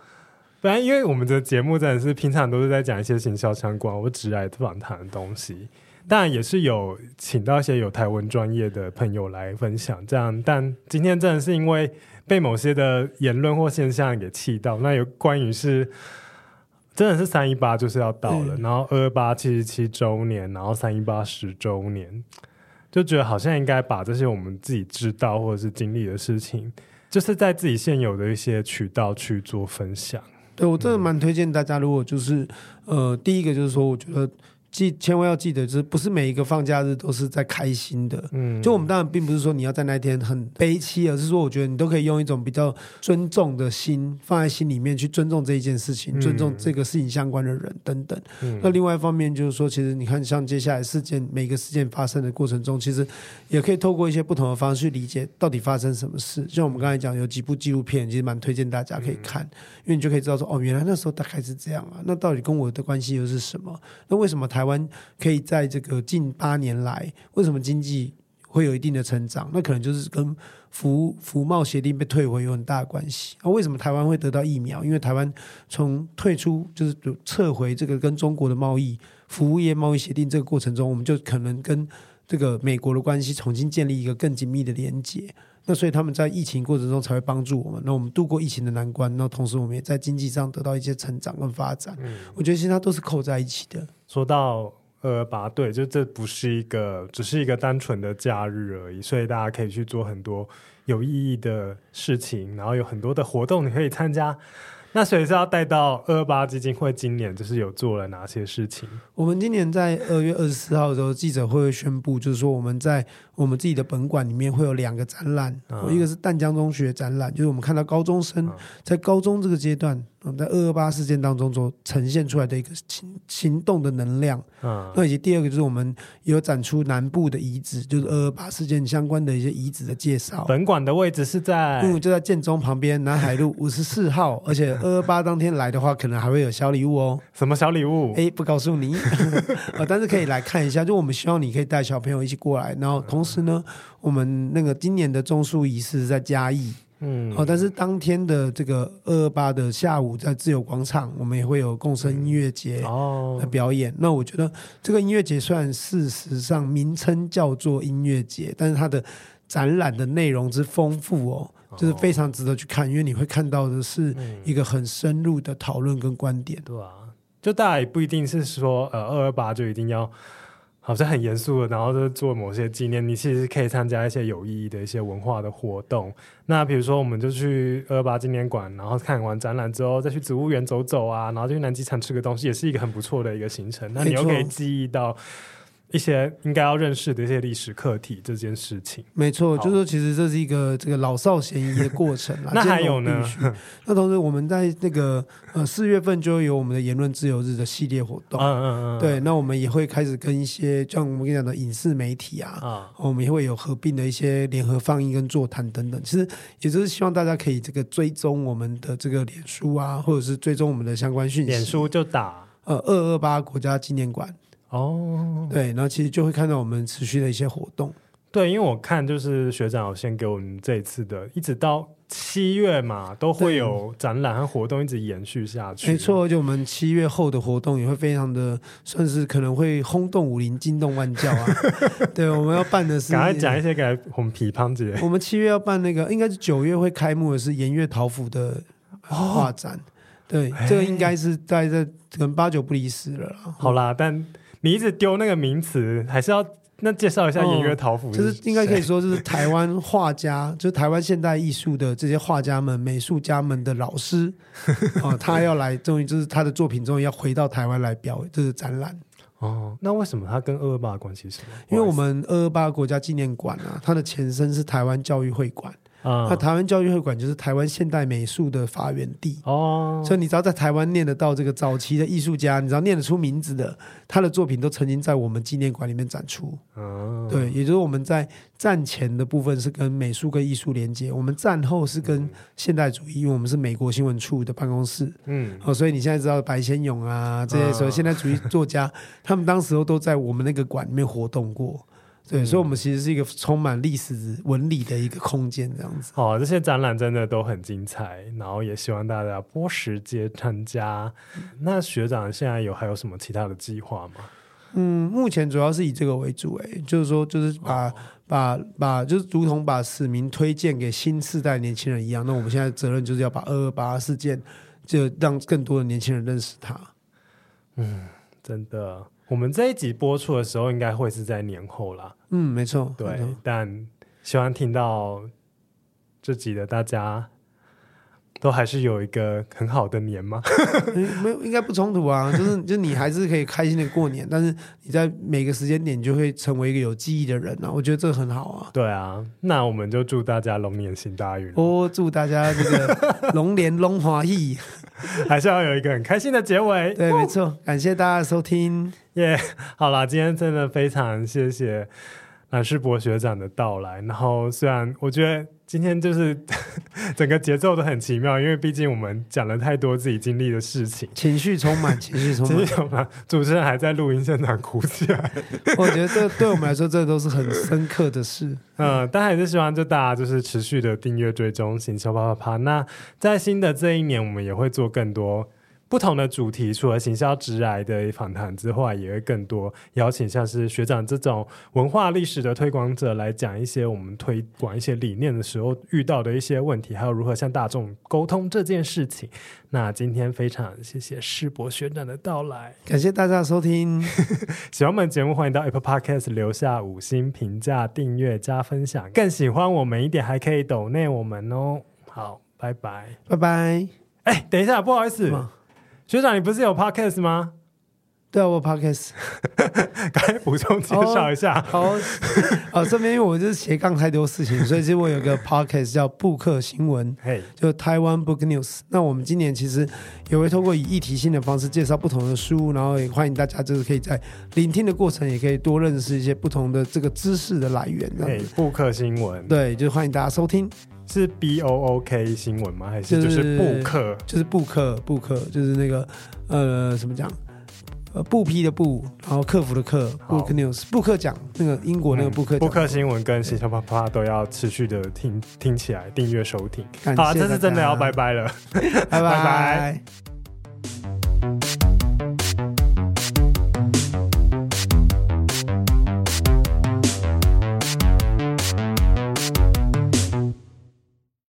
B: 本来因为我们的节目真的是平常都是在讲一些行销相关我只来访谈的东西，当然也是有请到一些有台湾专业的朋友来分享这样，但今天真的是因为。被某些的言论或现象给气到，那有关于是真的是三一八就是要到了，嗯、然后二二八七十七周年，然后三一八十周年，就觉得好像应该把这些我们自己知道或者是经历的事情，就是在自己现有的一些渠道去做分享。
A: 对，我真的蛮推荐大家，如果就是呃，第一个就是说，我觉得。记千万要记得，就是不是每一个放假日都是在开心的。嗯，就我们当然并不是说你要在那一天很悲戚，而是说我觉得你都可以用一种比较尊重的心放在心里面去尊重这一件事情，尊重这个事情相关的人等等。嗯，那另外一方面就是说，其实你看，像接下来事件每个事件发生的过程中，其实也可以透过一些不同的方式去理解到底发生什么事。像我们刚才讲有几部纪录片，其实蛮推荐大家可以看，因为你就可以知道说，哦，原来那时候大概是这样啊。那到底跟我的关系又是什么？那为什么？台湾可以在这个近八年来，为什么经济会有一定的成长？那可能就是跟服服贸协定被退回有很大的关系。那为什么台湾会得到疫苗？因为台湾从退出就是撤回这个跟中国的贸易服务业贸易协定这个过程中，我们就可能跟这个美国的关系重新建立一个更紧密的连接。那所以他们在疫情过程中才会帮助我们，那我们度过疫情的难关，那同时我们也在经济上得到一些成长跟发展。嗯，我觉得其实它都是扣在一起的。
B: 说到二二八，对，就这不是一个，只是一个单纯的假日而已，所以大家可以去做很多有意义的事情，然后有很多的活动你可以参加。那所以是要带到二八基金会今年就是有做了哪些事情？
A: 我们今年在二月二十四号的时候记者会宣布，就是说我们在我们自己的本馆里面会有两个展览，嗯、一个是淡江中学展览，就是我们看到高中生在高中这个阶段。在二二八事件当中所呈现出来的一个行行动的能量，嗯，那以及第二个就是我们有展出南部的遗址，就是二二八事件相关的一些遗址的介绍。
B: 本馆的位置是在，
A: 嗯，就在建中旁边南海路 (laughs) 五十四号，而且二二八当天来的话，可能还会有小礼物哦。
B: 什么小礼物？
A: 哎，不告诉你，呃，(laughs) 但是可以来看一下。就我们希望你可以带小朋友一起过来，然后同时呢，我们那个今年的中枢仪式在嘉义。嗯，好，但是当天的这个二二八的下午，在自由广场，我们也会有共生音乐节哦的表演。那我觉得这个音乐节虽然事实上名称叫做音乐节，但是它的展览的内容之丰富哦，就是非常值得去看，因为你会看到的是一个很深入的讨论跟观点。对啊，
B: 就大家也不一定是说呃二二八就一定要。好像很严肃的，然后就做某些纪念。你其实可以参加一些有意义的一些文化的活动。那比如说，我们就去二二八纪念馆，然后看完展览之后，再去植物园走走啊，然后就去南机场吃个东西，也是一个很不错的一个行程。那你又可以记忆到。一些应该要认识的一些历史课题这件事情，
A: 没错，就是说其实这是一个这个老少咸宜的 (laughs) 过程
B: 那还有呢？
A: 那同时我们在那个呃四月份就会有我们的言论自由日的系列活动，嗯嗯嗯，对，那我们也会开始跟一些像我们跟你讲的影视媒体啊，啊，我们也会有合并的一些联合放映跟座谈等等。其实也就是希望大家可以这个追踪我们的这个脸书啊，或者是追踪我们的相关讯息。
B: 脸书就打
A: 呃二二八国家纪念馆。哦，oh, 对，然后其实就会看到我们持续的一些活动。
B: 对，因为我看就是学长有先给我们这一次的，一直到七月嘛，都会有展览和活动一直延续下去。
A: 没错，就我们七月后的活动也会非常的，算是可能会轰动武林、惊动万教啊。(laughs) 对，我们要办的是，
B: 赶快讲一些给我们皮胖姐。
A: 我们七月要办那个，应该是九月会开幕的是盐月桃符的画展。哦、对，这个应该是在这可能八九不离十了。
B: 好啦，但你一直丢那个名词，还是要。那介绍一下盐月桃甫，
A: 就是应该可以说，就是台湾画家，(laughs) 就是台湾现代艺术的这些画家们、美术家们的老师 (laughs) 哦，他要来，终于就是他的作品终于要回到台湾来表，就是展览。
B: 哦，那为什么他跟二二八关系是什么？
A: 因为我们二二八国家纪念馆啊，它的前身是台湾教育会馆。那、嗯、台湾教育会馆就是台湾现代美术的发源地。哦，所以你只要在台湾念得到这个早期的艺术家，你只要念得出名字的，他的作品都曾经在我们纪念馆里面展出。嗯，对，也就是我们在战前的部分是跟美术跟艺术连接，我们战后是跟现代主义，因为我们是美国新闻处的办公室。嗯，哦，所以你现在知道白先勇啊这些所谓现代主义作家，嗯、他们当时候都在我们那个馆里面活动过。对，所以，我们其实是一个充满历史纹理的一个空间，这样子。
B: 哦，这些展览真的都很精彩，然后也希望大家拨时间参加。那学长现在有还有什么其他的计划吗？
A: 嗯，目前主要是以这个为主，哎，就是说，就是把、哦、把把，就是如同把使命推荐给新世代年轻人一样。那我们现在责任就是要把二二八事件，就让更多的年轻人认识他。
B: 嗯，真的。我们这一集播出的时候，应该会是在年后啦。
A: 嗯，
B: 没
A: 错。对，
B: 但希望听到这集的大家，都还是有一个很好的年吗？(laughs)
A: 没有，应该不冲突啊。(laughs) 就是，就你还是可以开心的过年，但是你在每个时间点就会成为一个有记忆的人啊。我觉得这很好啊。
B: 对啊，那我们就祝大家龙年行大运。
A: 哦，祝大家这个 (laughs) 龙年龙华意，
B: 还是要有一个很开心的结尾。
A: 对，没错。感谢大家的收听。
B: 耶，yeah, 好啦，今天真的非常谢谢蓝世博学长的到来。然后，虽然我觉得。今天就是 (laughs) 整个节奏都很奇妙，因为毕竟我们讲了太多自己经历的事情，
A: 情绪充满，(laughs) 情绪充满，情绪充满。
B: 主持人还在录音现场哭起来，(laughs)
A: 我觉得这对我们来说，这都是很深刻的事。
B: 嗯，但还是希望就大家就是持续的订阅追踪行销啪啪啪。那在新的这一年，我们也会做更多。不同的主题，除了行销直癌的访谈之外，也会更多邀请像是学长这种文化历史的推广者来讲一些我们推广一些理念的时候遇到的一些问题，还有如何向大众沟通这件事情。那今天非常谢谢世博学长的到来，
A: 感谢大家的收听。
B: 喜欢我们节目，欢迎到 Apple Podcast 留下五星评价、订阅加分享。更喜欢我们一点，还可以抖内我们哦。好，拜拜，
A: 拜拜。
B: 哎，等一下，不好意思。学长，你不是有 podcast 吗？
A: 对啊，我有 podcast，(laughs)
B: 赶紧补充介绍一下。
A: 好，好，这边因为我就是斜杠太多事情，所以其实我有个 (laughs) podcast 叫布克新闻，嘿，就台湾 Book News。那我们今年其实也会通过以议题性的方式介绍不同的书，然后也欢迎大家就是可以在聆听的过程，也可以多认识一些不同的这个知识的来源。嘿，
B: 布克新闻，
A: 对，就欢迎大家收听。
B: 是 B O O K 新闻吗？还是就是布克？
A: 就是布克，布克就是那个呃，怎么讲？呃，布批的布，然后客服的客，Book News，布克奖那个英国那个布克，
B: 布克新闻跟行销啪啪都要持续的听听起来，订阅收听。好，这次真的要拜拜了，(laughs) (laughs)
A: 拜拜。